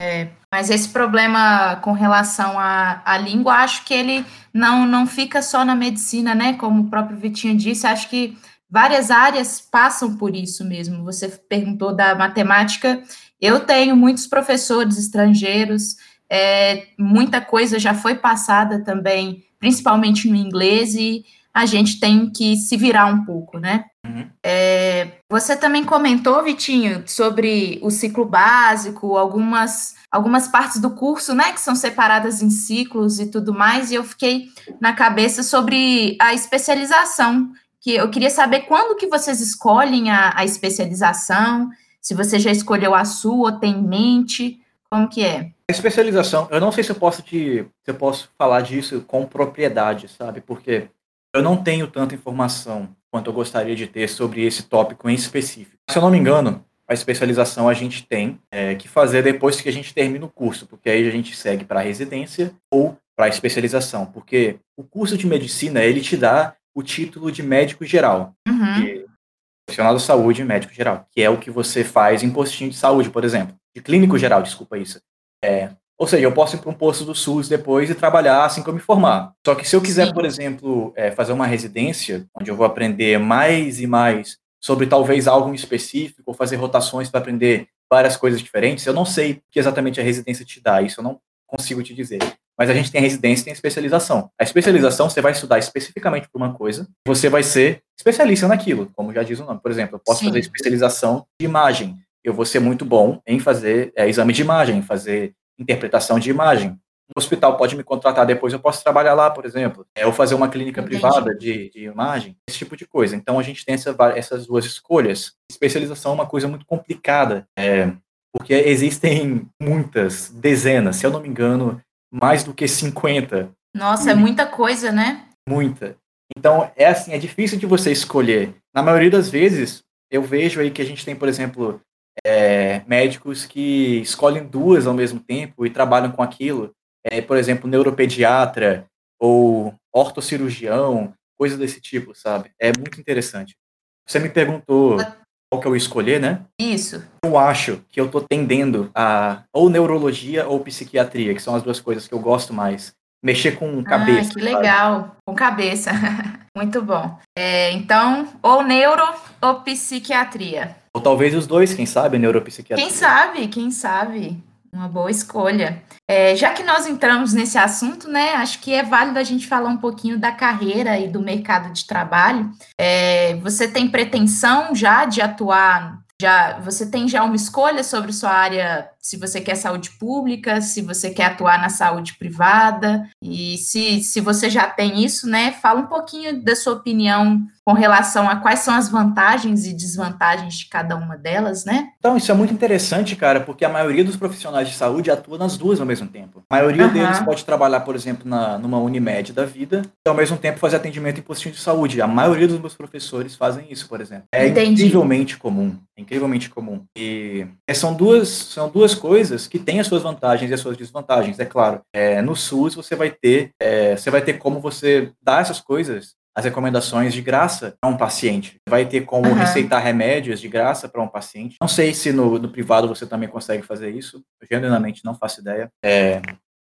É, mas esse problema com relação à, à língua, acho que ele não, não fica só na medicina, né? Como o próprio Vitinho disse, acho que várias áreas passam por isso mesmo. Você perguntou da matemática. Eu tenho muitos professores estrangeiros, é, muita coisa já foi passada também, principalmente no inglês, e a gente tem que se virar um pouco, né? Uhum. É, você também comentou, Vitinho, sobre o ciclo básico, algumas, algumas partes do curso, né, que são separadas em ciclos e tudo mais, e eu fiquei na cabeça sobre a especialização, que eu queria saber quando que vocês escolhem a, a especialização, se você já escolheu a sua ou tem em mente, como que é? A especialização, eu não sei se eu posso te, se eu posso falar disso com propriedade, sabe? Porque eu não tenho tanta informação quanto eu gostaria de ter sobre esse tópico em específico. Se eu não me engano, a especialização a gente tem é, que fazer depois que a gente termina o curso, porque aí a gente segue para a residência ou para a especialização, porque o curso de medicina ele te dá o título de médico geral, Uhum. que- profissional da saúde médico geral, que é o que você faz em postinho de saúde, por exemplo, de clínico geral, desculpa isso. É, ou seja, eu posso ir para um posto do SUS depois e trabalhar assim que eu me formar. Só que se eu quiser, Sim. por exemplo, é, fazer uma residência, onde eu vou aprender mais e mais sobre talvez algo específico, ou fazer rotações para aprender várias coisas diferentes, eu não sei o que exatamente a residência te dá, isso eu não consigo te dizer. Mas a gente tem a residência e tem a especialização. A especialização, você vai estudar especificamente para uma coisa, você vai ser especialista naquilo, como já diz o nome. Por exemplo, eu posso Sim. fazer especialização de imagem. Eu vou ser muito bom em fazer é, exame de imagem, fazer interpretação de imagem. Um hospital pode me contratar depois, eu posso trabalhar lá, por exemplo. É, ou fazer uma clínica Entendi. privada de, de imagem, esse tipo de coisa. Então a gente tem essa essas duas escolhas. Especialização é uma coisa muito complicada, é, porque existem muitas, dezenas, se eu não me engano, mais do que 50 Nossa, é muita coisa, né? muita. Então, é assim, é difícil de você escolher. Na maioria das vezes, eu vejo aí que a gente tem, por exemplo, é, médicos que escolhem duas ao mesmo tempo e trabalham com aquilo. É, por exemplo, neuropediatra ou ortocirurgião, coisa desse tipo, sabe? É muito interessante. Você me perguntou qual que eu escolher, né? Isso. Eu acho que eu tô tendendo a ou neurologia ou psiquiatria, que são as duas coisas que eu gosto mais. Mexer com cabeça. ah, que sabe? legal. Com cabeça. Muito bom. É, então, ou neuro ou psiquiatria. Ou talvez os dois, quem sabe, neuropsiquiatria. Quem sabe, quem sabe? Uma boa escolha. É, já que nós entramos nesse assunto, né? Acho que é válido a gente falar um pouquinho da carreira e do mercado de trabalho. É, você tem pretensão já de atuar? Já, você tem já uma escolha sobre sua área, se você quer saúde pública, se você quer atuar na saúde privada, e se, se você já tem isso, né? Fala um pouquinho da sua opinião com relação a quais são as vantagens e desvantagens de cada uma delas, né? Então, isso é muito interessante, cara, porque a maioria dos profissionais de saúde atua nas duas ao mesmo tempo. A maioria Aham. deles pode trabalhar, por exemplo, na, numa Unimed da vida e, ao mesmo tempo, fazer atendimento em postinho de saúde. A maioria dos meus professores fazem isso, por exemplo. É Entendi. incrivelmente comum. É incrivelmente comum. E é, são, duas, são duas coisas que têm as suas vantagens e as suas desvantagens, é claro. É, no SUS, você vai ter é, você vai ter como você dar essas coisas as recomendações de graça para um paciente. Vai ter como Aham. receitar remédios de graça para um paciente. Não sei se no, no privado você também consegue fazer isso. Eu genuinamente não faço ideia. É,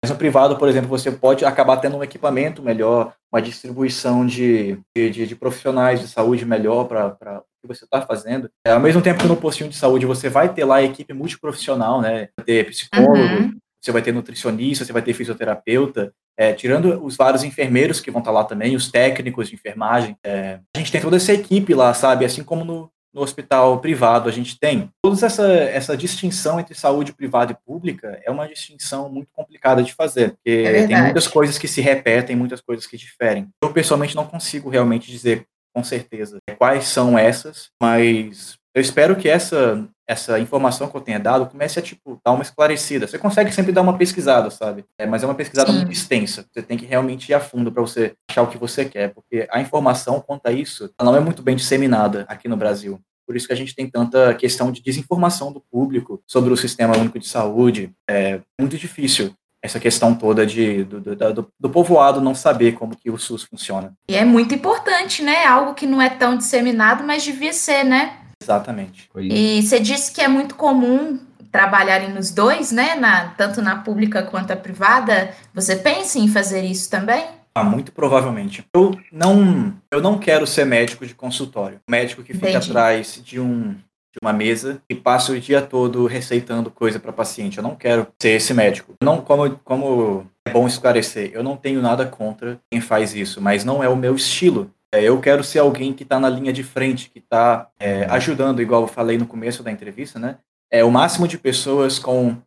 mas no privado, por exemplo, você pode acabar tendo um equipamento melhor, uma distribuição de, de, de- profissionais de saúde melhor para o que você está fazendo. É, ao mesmo tempo que no postinho de saúde você vai ter lá a equipe multiprofissional, né? Vai ter psicólogo, Uhum. você vai ter nutricionista, você vai ter fisioterapeuta, é, tirando os vários enfermeiros que vão estar lá também, os técnicos de enfermagem, é, a gente tem toda essa equipe lá, sabe? Assim como no, no hospital privado a gente tem. Toda essa, essa distinção entre saúde privada e pública é uma distinção muito complicada de fazer, porque é tem muitas coisas que se repetem, muitas coisas que diferem. Eu, pessoalmente, não consigo realmente dizer com certeza quais são essas, mas eu espero que essa essa informação que eu tenha dado comece a tipo dar uma esclarecida. Você consegue sempre dar uma pesquisada, sabe? É, mas é uma pesquisada Sim. muito extensa. Você tem que realmente ir a fundo para você achar o que você quer, porque a informação quanto a isso não é muito bem disseminada aqui no Brasil. Por isso que a gente tem tanta questão de desinformação do público sobre o sistema único de saúde. É muito difícil essa questão toda de, do, do, do, povoado não saber como que o SUS funciona. E é muito importante, né? Algo que não é tão disseminado, mas devia ser, né? Exatamente. E você disse que é muito comum trabalharem nos dois, né? Na, tanto na pública quanto a privada. Você pensa em fazer isso também? Ah, muito provavelmente. Eu não, eu não quero ser médico de consultório. Médico que fica Entendi. atrás de um de uma mesa e passa o dia todo receitando coisa para paciente. Eu não quero ser esse médico. Não, como, como é bom esclarecer, eu não tenho nada contra quem faz isso, mas não é o meu estilo. É, eu quero ser alguém que está na linha de frente, que está é, ajudando, igual eu falei no começo da entrevista, né? É o máximo de pessoas com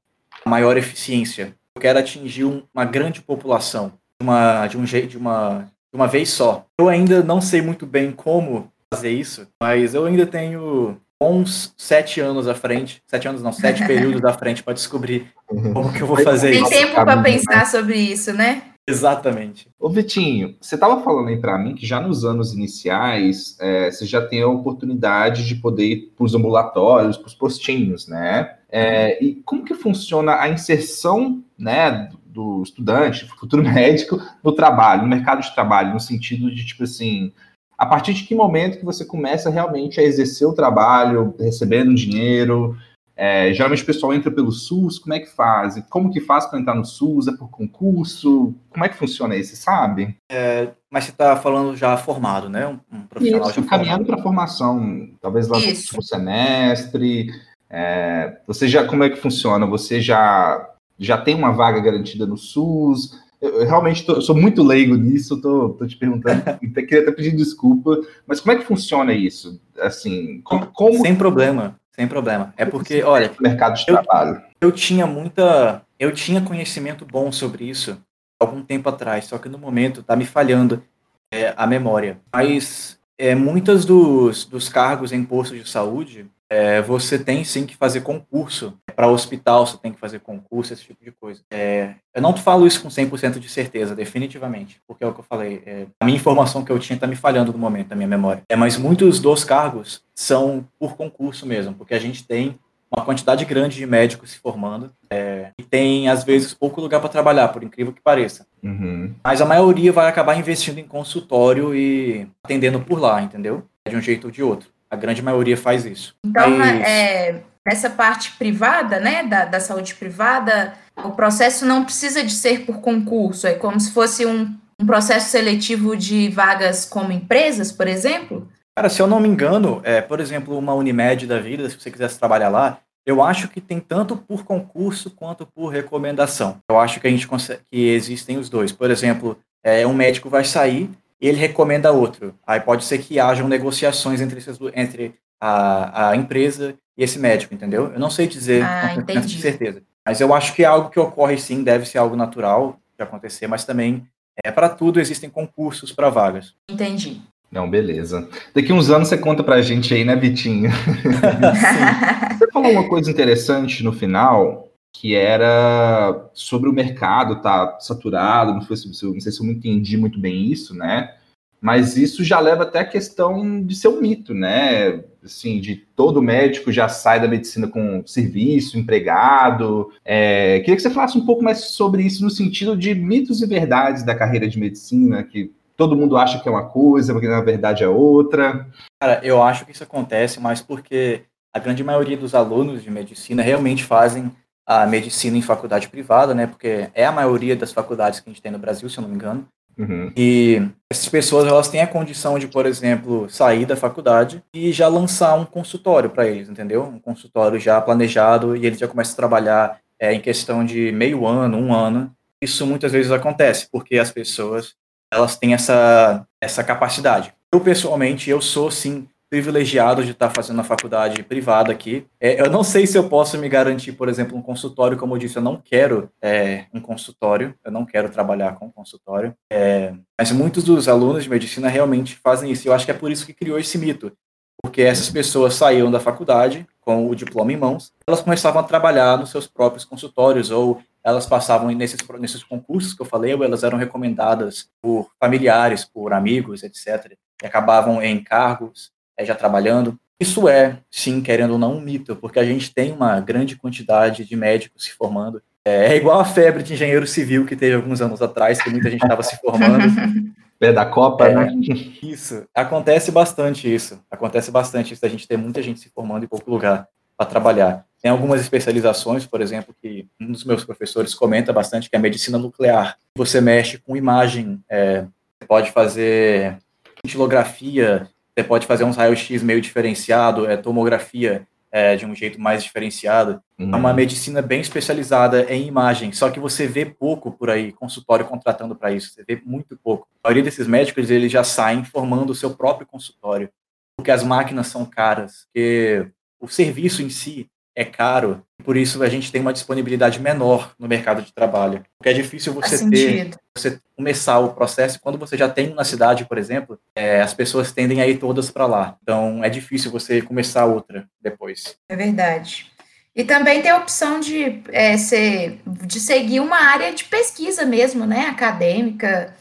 maior eficiência. Eu quero atingir um, uma grande população uma, de um jeito, de uma, de uma vez só. Eu ainda não sei muito bem como fazer isso, mas eu ainda tenho bons sete anos à frente, sete anos não, sete períodos à frente para descobrir como que eu vou fazer Tem isso. Tem tempo para pensar sobre isso, né? Exatamente. Ô Vitinho, você estava falando aí para mim que já nos anos iniciais é, você já tem a oportunidade de poder ir para os ambulatórios, para os postinhos, né? É, e como que funciona a inserção, né, do estudante, futuro médico, no trabalho, no mercado de trabalho, no sentido de tipo assim, a partir de que momento que você começa realmente a exercer o trabalho, recebendo dinheiro, é, geralmente o pessoal entra pelo SUS, como é que faz? Como que faz para entrar no SUS? É por concurso? Como é que funciona isso, sabe? É, mas você está falando já formado, né? Um, um profissional isso, já caminhando para a formação, talvez lá isso. no semestre. É, você já, como é que funciona? Você já, já tem uma vaga garantida no SUS? Eu, realmente tô, sou muito leigo nisso, tô, tô te perguntando, queria até pedir desculpa, mas como é que funciona isso? Assim, como, como... Sem problema. Sem problema. É porque, olha. Mercado de eu, trabalho. Eu tinha muita. Eu tinha conhecimento bom sobre isso algum tempo atrás, só que no momento está me falhando é, a memória. Mas é, muitos dos, dos cargos em postos de saúde é, você tem sim que fazer concurso. Para hospital, você tem que fazer concurso, esse tipo de coisa. É, eu não falo isso com 100% de certeza, definitivamente, porque é o que eu falei. É, a minha informação que eu tinha está me falhando no momento, a minha memória. É, mas muitos dos cargos são por concurso mesmo, porque a gente tem uma quantidade grande de médicos se formando é, e tem, às vezes, pouco lugar para trabalhar, por incrível que pareça. Uhum. Mas a maioria vai acabar investindo em consultório e atendendo por lá, entendeu? De um jeito ou de outro. A grande maioria faz isso. Então, Mas... é, nessa parte privada, né, da, da saúde privada, o processo não precisa de ser por concurso, é como se fosse um, um processo seletivo de vagas como empresas, por exemplo? Cara, se eu não me engano, é, por exemplo, uma Unimed da vida, se você quisesse trabalhar lá, eu acho que tem tanto por concurso quanto por recomendação. Eu acho que a gente consegue, que existem os dois. Por exemplo, é, um médico vai sair ele recomenda outro. Aí pode ser que hajam negociações entre, esses, entre a, a empresa e esse médico, entendeu? Eu não sei dizer ah, com certeza. Mas eu acho que é algo que ocorre sim, deve ser algo natural de acontecer, mas também é para tudo existem concursos para vagas. Entendi. Não, beleza. Daqui uns anos você conta pra gente aí, né, Vitinho? você falou uma coisa interessante no final, que era sobre o mercado tá saturado, não, foi, não sei se eu entendi muito bem isso, né? Mas isso já leva até a questão de ser um mito, né? Assim, de todo médico já sai da medicina com serviço, empregado. É, queria que você falasse um pouco mais sobre isso no sentido de mitos e verdades da carreira de medicina, que todo mundo acha que é uma coisa, porque na verdade é outra. Cara, eu acho que isso acontece, mas porque a grande maioria dos alunos de medicina realmente fazem a medicina em faculdade privada, né? Porque é a maioria das faculdades que a gente tem no Brasil, se eu não me engano. Uhum. E essas pessoas elas têm a condição de, por exemplo, sair da faculdade e já lançar um consultório para eles, entendeu? Um consultório já planejado e eles já começam a trabalhar é, em questão de meio ano, um ano. Isso muitas vezes acontece porque as pessoas elas têm essa essa capacidade. Eu pessoalmente eu sou sim privilegiado de estar fazendo a faculdade privada aqui. É, eu não sei se eu posso me garantir, por exemplo, um consultório, como eu disse, eu não quero é, um consultório, eu não quero trabalhar com consultório, é, mas muitos dos alunos de medicina realmente fazem isso, eu acho que é por isso que criou esse mito, porque essas pessoas saíam da faculdade com o diploma em mãos, elas começavam a trabalhar nos seus próprios consultórios, ou elas passavam nesses, nesses concursos que eu falei, ou elas eram recomendadas por familiares, por amigos, etc., e acabavam em cargos é, já trabalhando. Isso é, sim, querendo ou não, um mito, porque a gente tem uma grande quantidade de médicos se formando. É, é igual a febre de engenheiro civil que teve alguns anos atrás, que muita gente estava se formando. É da Copa, é, né? Isso. Acontece bastante isso. Acontece bastante isso, a gente ter muita gente se formando em pouco lugar para trabalhar. Tem algumas especializações, por exemplo, que um dos meus professores comenta bastante, que é a medicina nuclear. Você mexe com imagem, é, pode fazer cintilografia, você pode fazer uns raio-x meio diferenciado, é, tomografia é, de um jeito mais diferenciado. Uhum. É uma medicina bem especializada em imagem, só que você vê pouco por aí, consultório contratando para isso, você vê muito pouco. A maioria desses médicos, eles já saem formando o seu próprio consultório, porque as máquinas são caras, porque o serviço em si é caro, por isso a gente tem uma disponibilidade menor no mercado de trabalho. Porque é difícil você ter, você começar o processo quando você já tem na cidade, por exemplo, é, as pessoas tendem a ir todas para lá. Então é difícil você começar outra depois. É verdade. E também tem a opção de, é, ser, de seguir uma área de pesquisa mesmo, né? Acadêmica,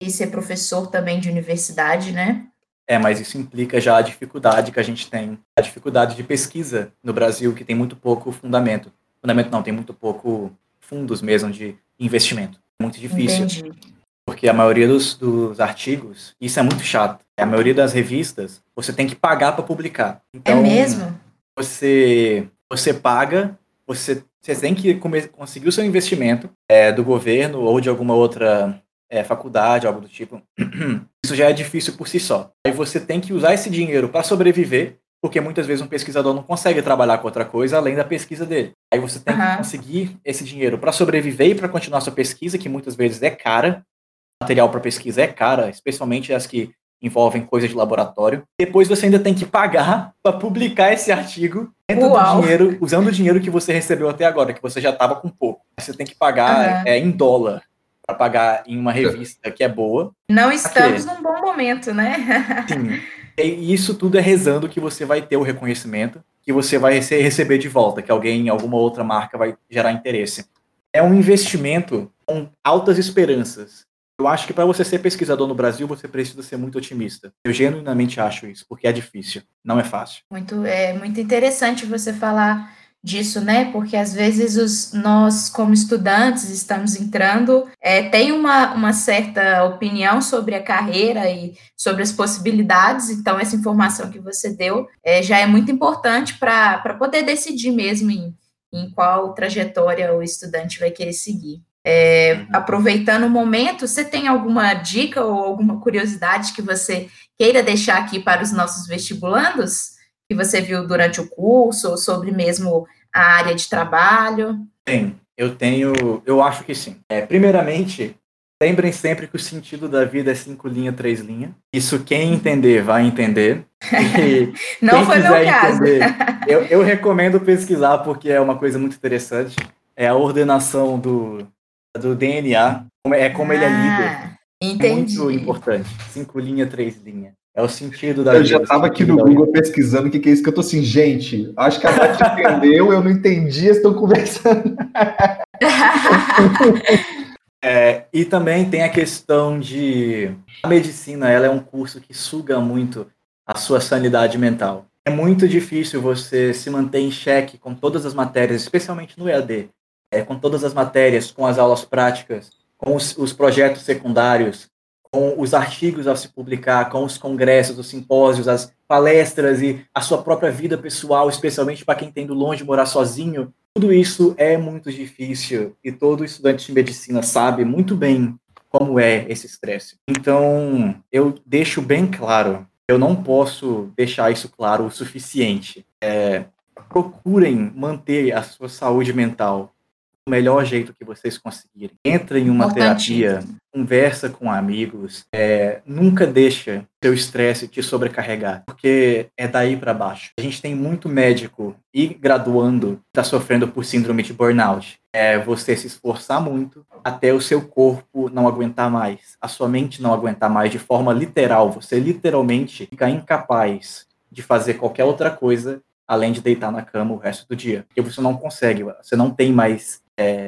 e ser professor também de universidade, né? É, mas isso implica já a dificuldade que a gente tem, a dificuldade de pesquisa no Brasil, que tem muito pouco fundamento. Fundamento não, tem muito pouco fundos mesmo de investimento. É muito difícil. Entendi. Porque a maioria dos, dos artigos, isso é muito chato. A maioria das revistas, você tem que pagar para publicar. Então, é mesmo? Você, você paga, você, você tem que conseguir o seu investimento é, do governo ou de alguma outra é, faculdade, algo do tipo, isso já é difícil por si só. Aí você tem que usar esse dinheiro para sobreviver, porque muitas vezes um pesquisador não consegue trabalhar com outra coisa além da pesquisa dele. Aí você tem uhum. que conseguir esse dinheiro para sobreviver e para continuar sua pesquisa, que muitas vezes é cara. O material para pesquisa é cara, especialmente as que envolvem coisas de laboratório. Depois você ainda tem que pagar para publicar esse artigo dentro do dinheiro, usando o dinheiro que você recebeu até agora, que você já estava com pouco. Você tem que pagar uhum. é, em dólar para pagar em uma revista que é boa. Não estamos num bom momento, né? Sim. E isso tudo é rezando que você vai ter o reconhecimento, que você vai receber de volta, que alguém, alguma outra marca vai gerar interesse. É um investimento com altas esperanças. Eu acho que para você ser pesquisador no Brasil, você precisa ser muito otimista. Eu genuinamente acho isso, porque é difícil, não é fácil. Muito, é muito interessante você falar disso, né? Porque às vezes os, nós, como estudantes, estamos entrando, é, tem uma, uma certa opinião sobre a carreira e sobre as possibilidades, então essa informação que você deu é, já é muito importante para poder decidir mesmo em, em qual trajetória o estudante vai querer seguir. É, uhum. aproveitando o momento, você tem alguma dica ou alguma curiosidade que você queira deixar aqui para os nossos vestibulandos? Que você viu durante o curso, ou sobre mesmo a área de trabalho? Tem, eu tenho, eu acho que sim. É, primeiramente, lembrem sempre que o sentido da vida é cinco linhas, três linhas. Isso quem entender vai entender. Não foi meu caso. Entender, eu, eu recomendo pesquisar porque é uma coisa muito interessante. É a ordenação do, do DNA, é como ah, ele é lido. Entendi. É muito importante. Cinco linhas, três linhas. É o sentido da Eu já estava aqui no Google vida. pesquisando o que, que é isso, que eu tô assim, gente, acho que a Nath entendeu, eu não entendi, estão conversando. é, e também tem a questão de a medicina, ela é um curso que suga muito a sua sanidade mental. É muito difícil você se manter em xeque com todas as matérias, especialmente no EAD, é, com todas as matérias, com as aulas práticas, com os, os projetos secundários, com os artigos a se publicar, com os congressos, os simpósios, as palestras e a sua própria vida pessoal, especialmente para quem tem do longe morar sozinho, tudo isso é muito difícil e todo estudante de medicina sabe muito bem como é esse estresse. Então, eu deixo bem claro, eu não posso deixar isso claro o suficiente. É, procurem manter a sua saúde mental do melhor jeito que vocês conseguirem. Entra em uma terapia, conversa com amigos, é, nunca deixa seu estresse te sobrecarregar, porque é daí para baixo. A gente tem muito médico e graduando está sofrendo por síndrome de burnout. É você se esforçar muito até o seu corpo não aguentar mais, a sua mente não aguentar mais de forma literal. Você literalmente fica incapaz de fazer qualquer outra coisa além de deitar na cama o resto do dia. Porque você não consegue, você não tem mais, é,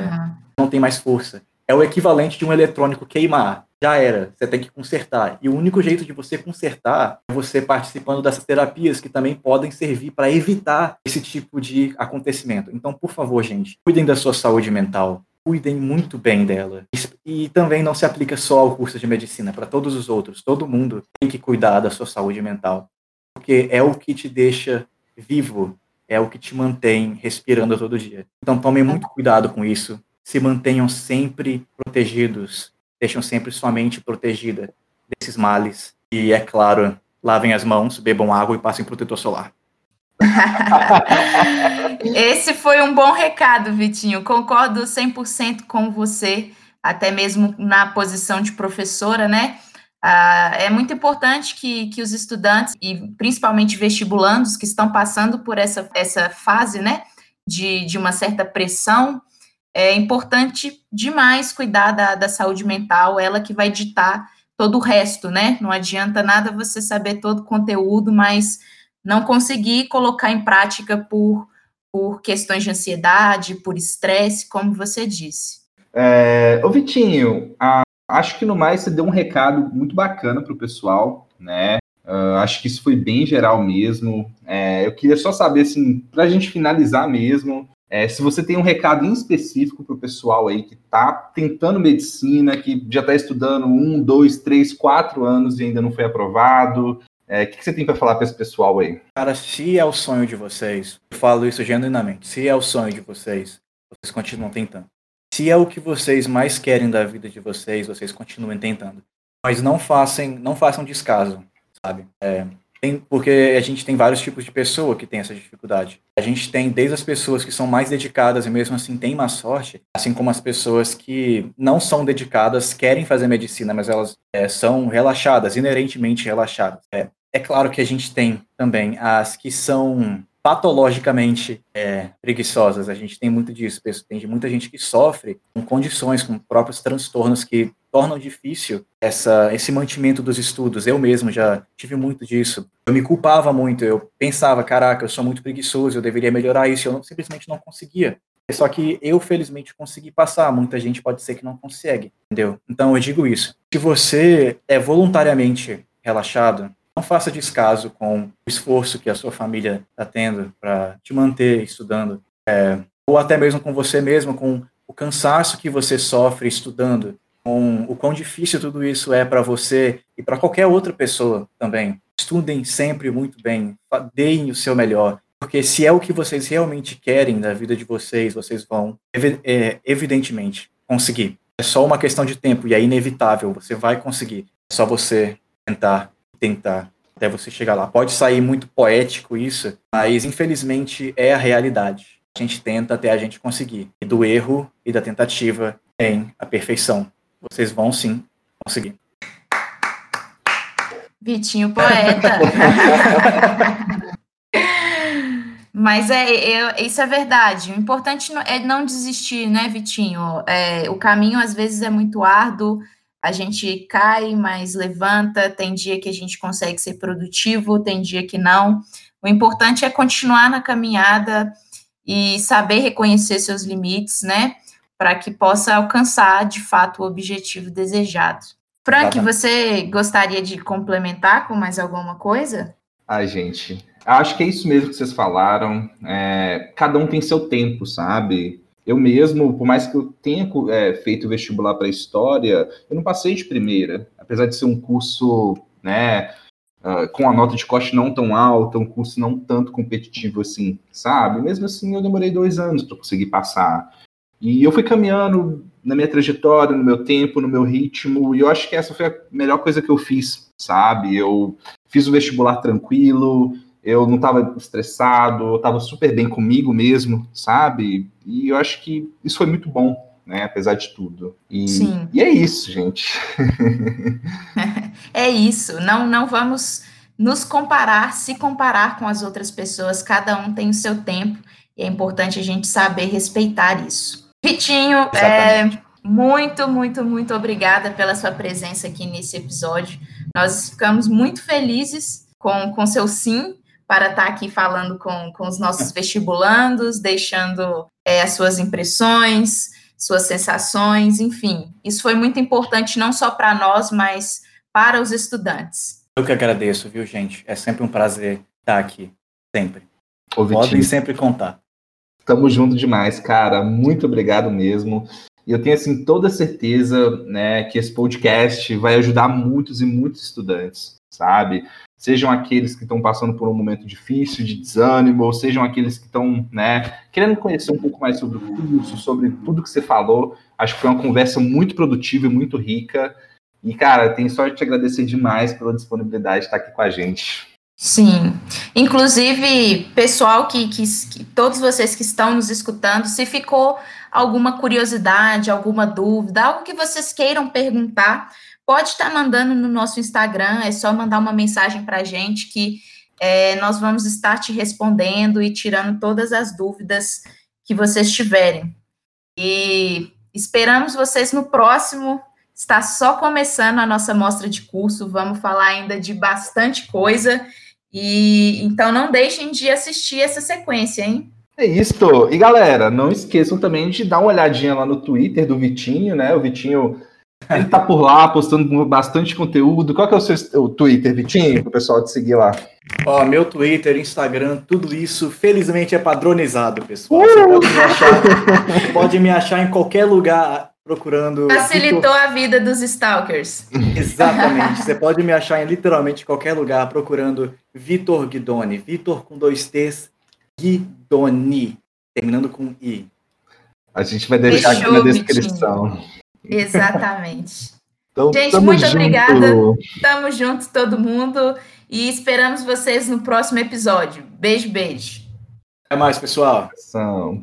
não tem mais força. É o equivalente de um eletrônico queimar. Já era, você tem que consertar. E o único jeito de você consertar é você participando dessas terapias que também podem servir para evitar esse tipo de acontecimento. Então, por favor, gente, cuidem da sua saúde mental. Cuidem muito bem dela. E também não se aplica só ao curso de medicina, para todos os outros. Todo mundo tem que cuidar da sua saúde mental. Porque é o que te deixa vivo é o que te mantém respirando todo dia. Então tomem muito cuidado com isso. Se mantenham sempre protegidos. Deixem sempre sua mente protegida desses males. E, é claro, lavem as mãos, bebam água e passem protetor solar. Esse foi um bom recado, Vitinho. Concordo 100% com você, até mesmo na posição de professora, né? Ah, é muito importante que, que os estudantes, e principalmente vestibulandos, que estão passando por essa, essa fase, né, de, de uma certa pressão, é importante demais cuidar da, da saúde mental, ela que vai ditar todo o resto, né? Não adianta nada você saber todo o conteúdo, mas não conseguir colocar em prática por, por questões de ansiedade, por estresse, como você disse. É, ô Vitinho, a, Acho que no mais você deu um recado muito bacana para o pessoal, né? Uh, acho que isso foi bem geral mesmo. É, eu queria só saber, assim, para a gente finalizar mesmo, é, se você tem um recado em específico para o pessoal aí que está tentando medicina, que já está estudando um, dois, três, quatro anos e ainda não foi aprovado. É, o é, que, que, você tem para falar para esse pessoal aí? Cara, se é o sonho de vocês, eu falo isso genuinamente, se é o sonho de vocês, vocês continuam tentando. Se é o que vocês mais querem da vida de vocês, vocês continuem tentando. Mas não façam, não façam descaso, sabe? É, tem, porque a gente tem vários tipos de pessoa que tem essa dificuldade. A gente tem desde as pessoas que são mais dedicadas e mesmo assim têm má sorte, assim como as pessoas que não são dedicadas, querem fazer medicina, mas elas é, são relaxadas, inerentemente relaxadas. É, é claro que a gente tem também as que são patologicamente é, preguiçosas. A gente tem muito disso. Tem muita gente que sofre com condições, com próprios transtornos que tornam difícil essa, esse mantimento dos estudos. Eu mesmo já tive muito disso. Eu me culpava muito. Eu pensava, caraca, eu sou muito preguiçoso, eu deveria melhorar isso. Eu não, simplesmente não conseguia. Só que eu, felizmente, consegui passar. Muita gente pode ser que não consegue, entendeu? Então, eu digo isso. Se você é voluntariamente relaxado, não faça descaso com o esforço que a sua família está tendo para te manter estudando, é, ou até mesmo com você mesmo, com o cansaço que você sofre estudando, com o quão difícil tudo isso é para você e para qualquer outra pessoa também. Estudem sempre muito bem, deem o seu melhor, porque se é o que vocês realmente querem da vida de vocês, vocês vão, é, evidentemente, conseguir. É só uma questão de tempo e é inevitável, você vai conseguir. É só você tentar tentar até você chegar lá. Pode sair muito poético isso, mas infelizmente é a realidade. A gente tenta até a gente conseguir. E do erro e da tentativa tem a perfeição. Vocês vão sim conseguir. Vitinho poeta. Mas é, é, isso é verdade. O importante é não desistir, né, Vitinho? É, o caminho às vezes é muito árduo, a gente cai, mas levanta. Tem dia que a gente consegue ser produtivo, tem dia que não. O importante é continuar na caminhada e saber reconhecer seus limites, né? Para que possa alcançar de fato o objetivo desejado. Frank, você gostaria de complementar com mais alguma coisa? Ai, gente, acho que é isso mesmo que vocês falaram. É, cada um tem seu tempo, sabe? Eu mesmo, por mais que eu tenha é, feito vestibular para história, eu não passei de primeira, apesar de ser um curso, né, uh, com a nota de corte não tão alta, um curso não tanto competitivo assim, sabe? Mesmo assim, eu demorei dois anos para conseguir passar. E eu fui caminhando na minha trajetória, no meu tempo, no meu ritmo, e eu acho que essa foi a melhor coisa que eu fiz, sabe? Eu fiz o vestibular tranquilo, eu não estava estressado, eu estava super bem comigo mesmo, sabe? E eu acho que isso foi muito bom, né? Apesar de tudo. E, Sim. e é isso, gente. é isso. Não, não vamos nos comparar, se comparar com as outras pessoas. Cada um tem o seu tempo e é importante a gente saber respeitar isso. Vitinho, é, muito, muito, muito obrigada pela sua presença aqui nesse episódio. Nós ficamos muito felizes com, com seu sim para estar aqui falando com, com os nossos vestibulandos, deixando é, as suas impressões, suas sensações, enfim. Isso foi muito importante não só para nós, mas para os estudantes. Eu que agradeço, viu, gente? É sempre um prazer estar aqui, sempre. Ô, Podem sempre contar. Tamo junto demais, cara. Muito obrigado mesmo. E eu tenho assim toda certeza, né, que esse podcast vai ajudar muitos e muitos estudantes, sabe? Sejam aqueles que estão passando por um momento difícil de desânimo, ou sejam aqueles que estão, né, querendo conhecer um pouco mais sobre o curso, sobre tudo que você falou. Acho que foi uma conversa muito produtiva e muito rica. E, cara, tenho só de te agradecer demais pela disponibilidade de estar aqui com a gente. Sim. Inclusive, pessoal que, que, que, todos vocês que estão nos escutando, se ficou alguma curiosidade, alguma dúvida, algo que vocês queiram perguntar, pode estar mandando no nosso Instagram, é só mandar uma mensagem para a gente que é, nós vamos estar te respondendo e tirando todas as dúvidas que vocês tiverem. E esperamos vocês no próximo. Está só começando a nossa mostra de curso, vamos falar ainda de bastante coisa. E então não deixem de assistir essa sequência, hein? É isso. E galera, não esqueçam também de dar uma olhadinha lá no Twitter do Vitinho, né? O Vitinho ele tá por lá postando bastante conteúdo. Qual que é o seu o Twitter, Vitinho, para o pessoal te seguir lá? Ó, meu Twitter, Instagram, tudo isso, felizmente é padronizado, pessoal. Você uh! pode me achar, pode me achar em qualquer lugar procurando. Facilitou Victor... a vida dos stalkers. Exatamente. Você pode me achar em literalmente qualquer lugar procurando Vitor Guidoni. Vitor com dois T's, Guidoni, terminando com I. A gente vai deixar Fechou, aqui na descrição. Exatamente. então, gente, muito junto. obrigada. Tamo junto, todo mundo. E esperamos vocês no próximo episódio. Beijo, beijo. Até mais, pessoal. Ação.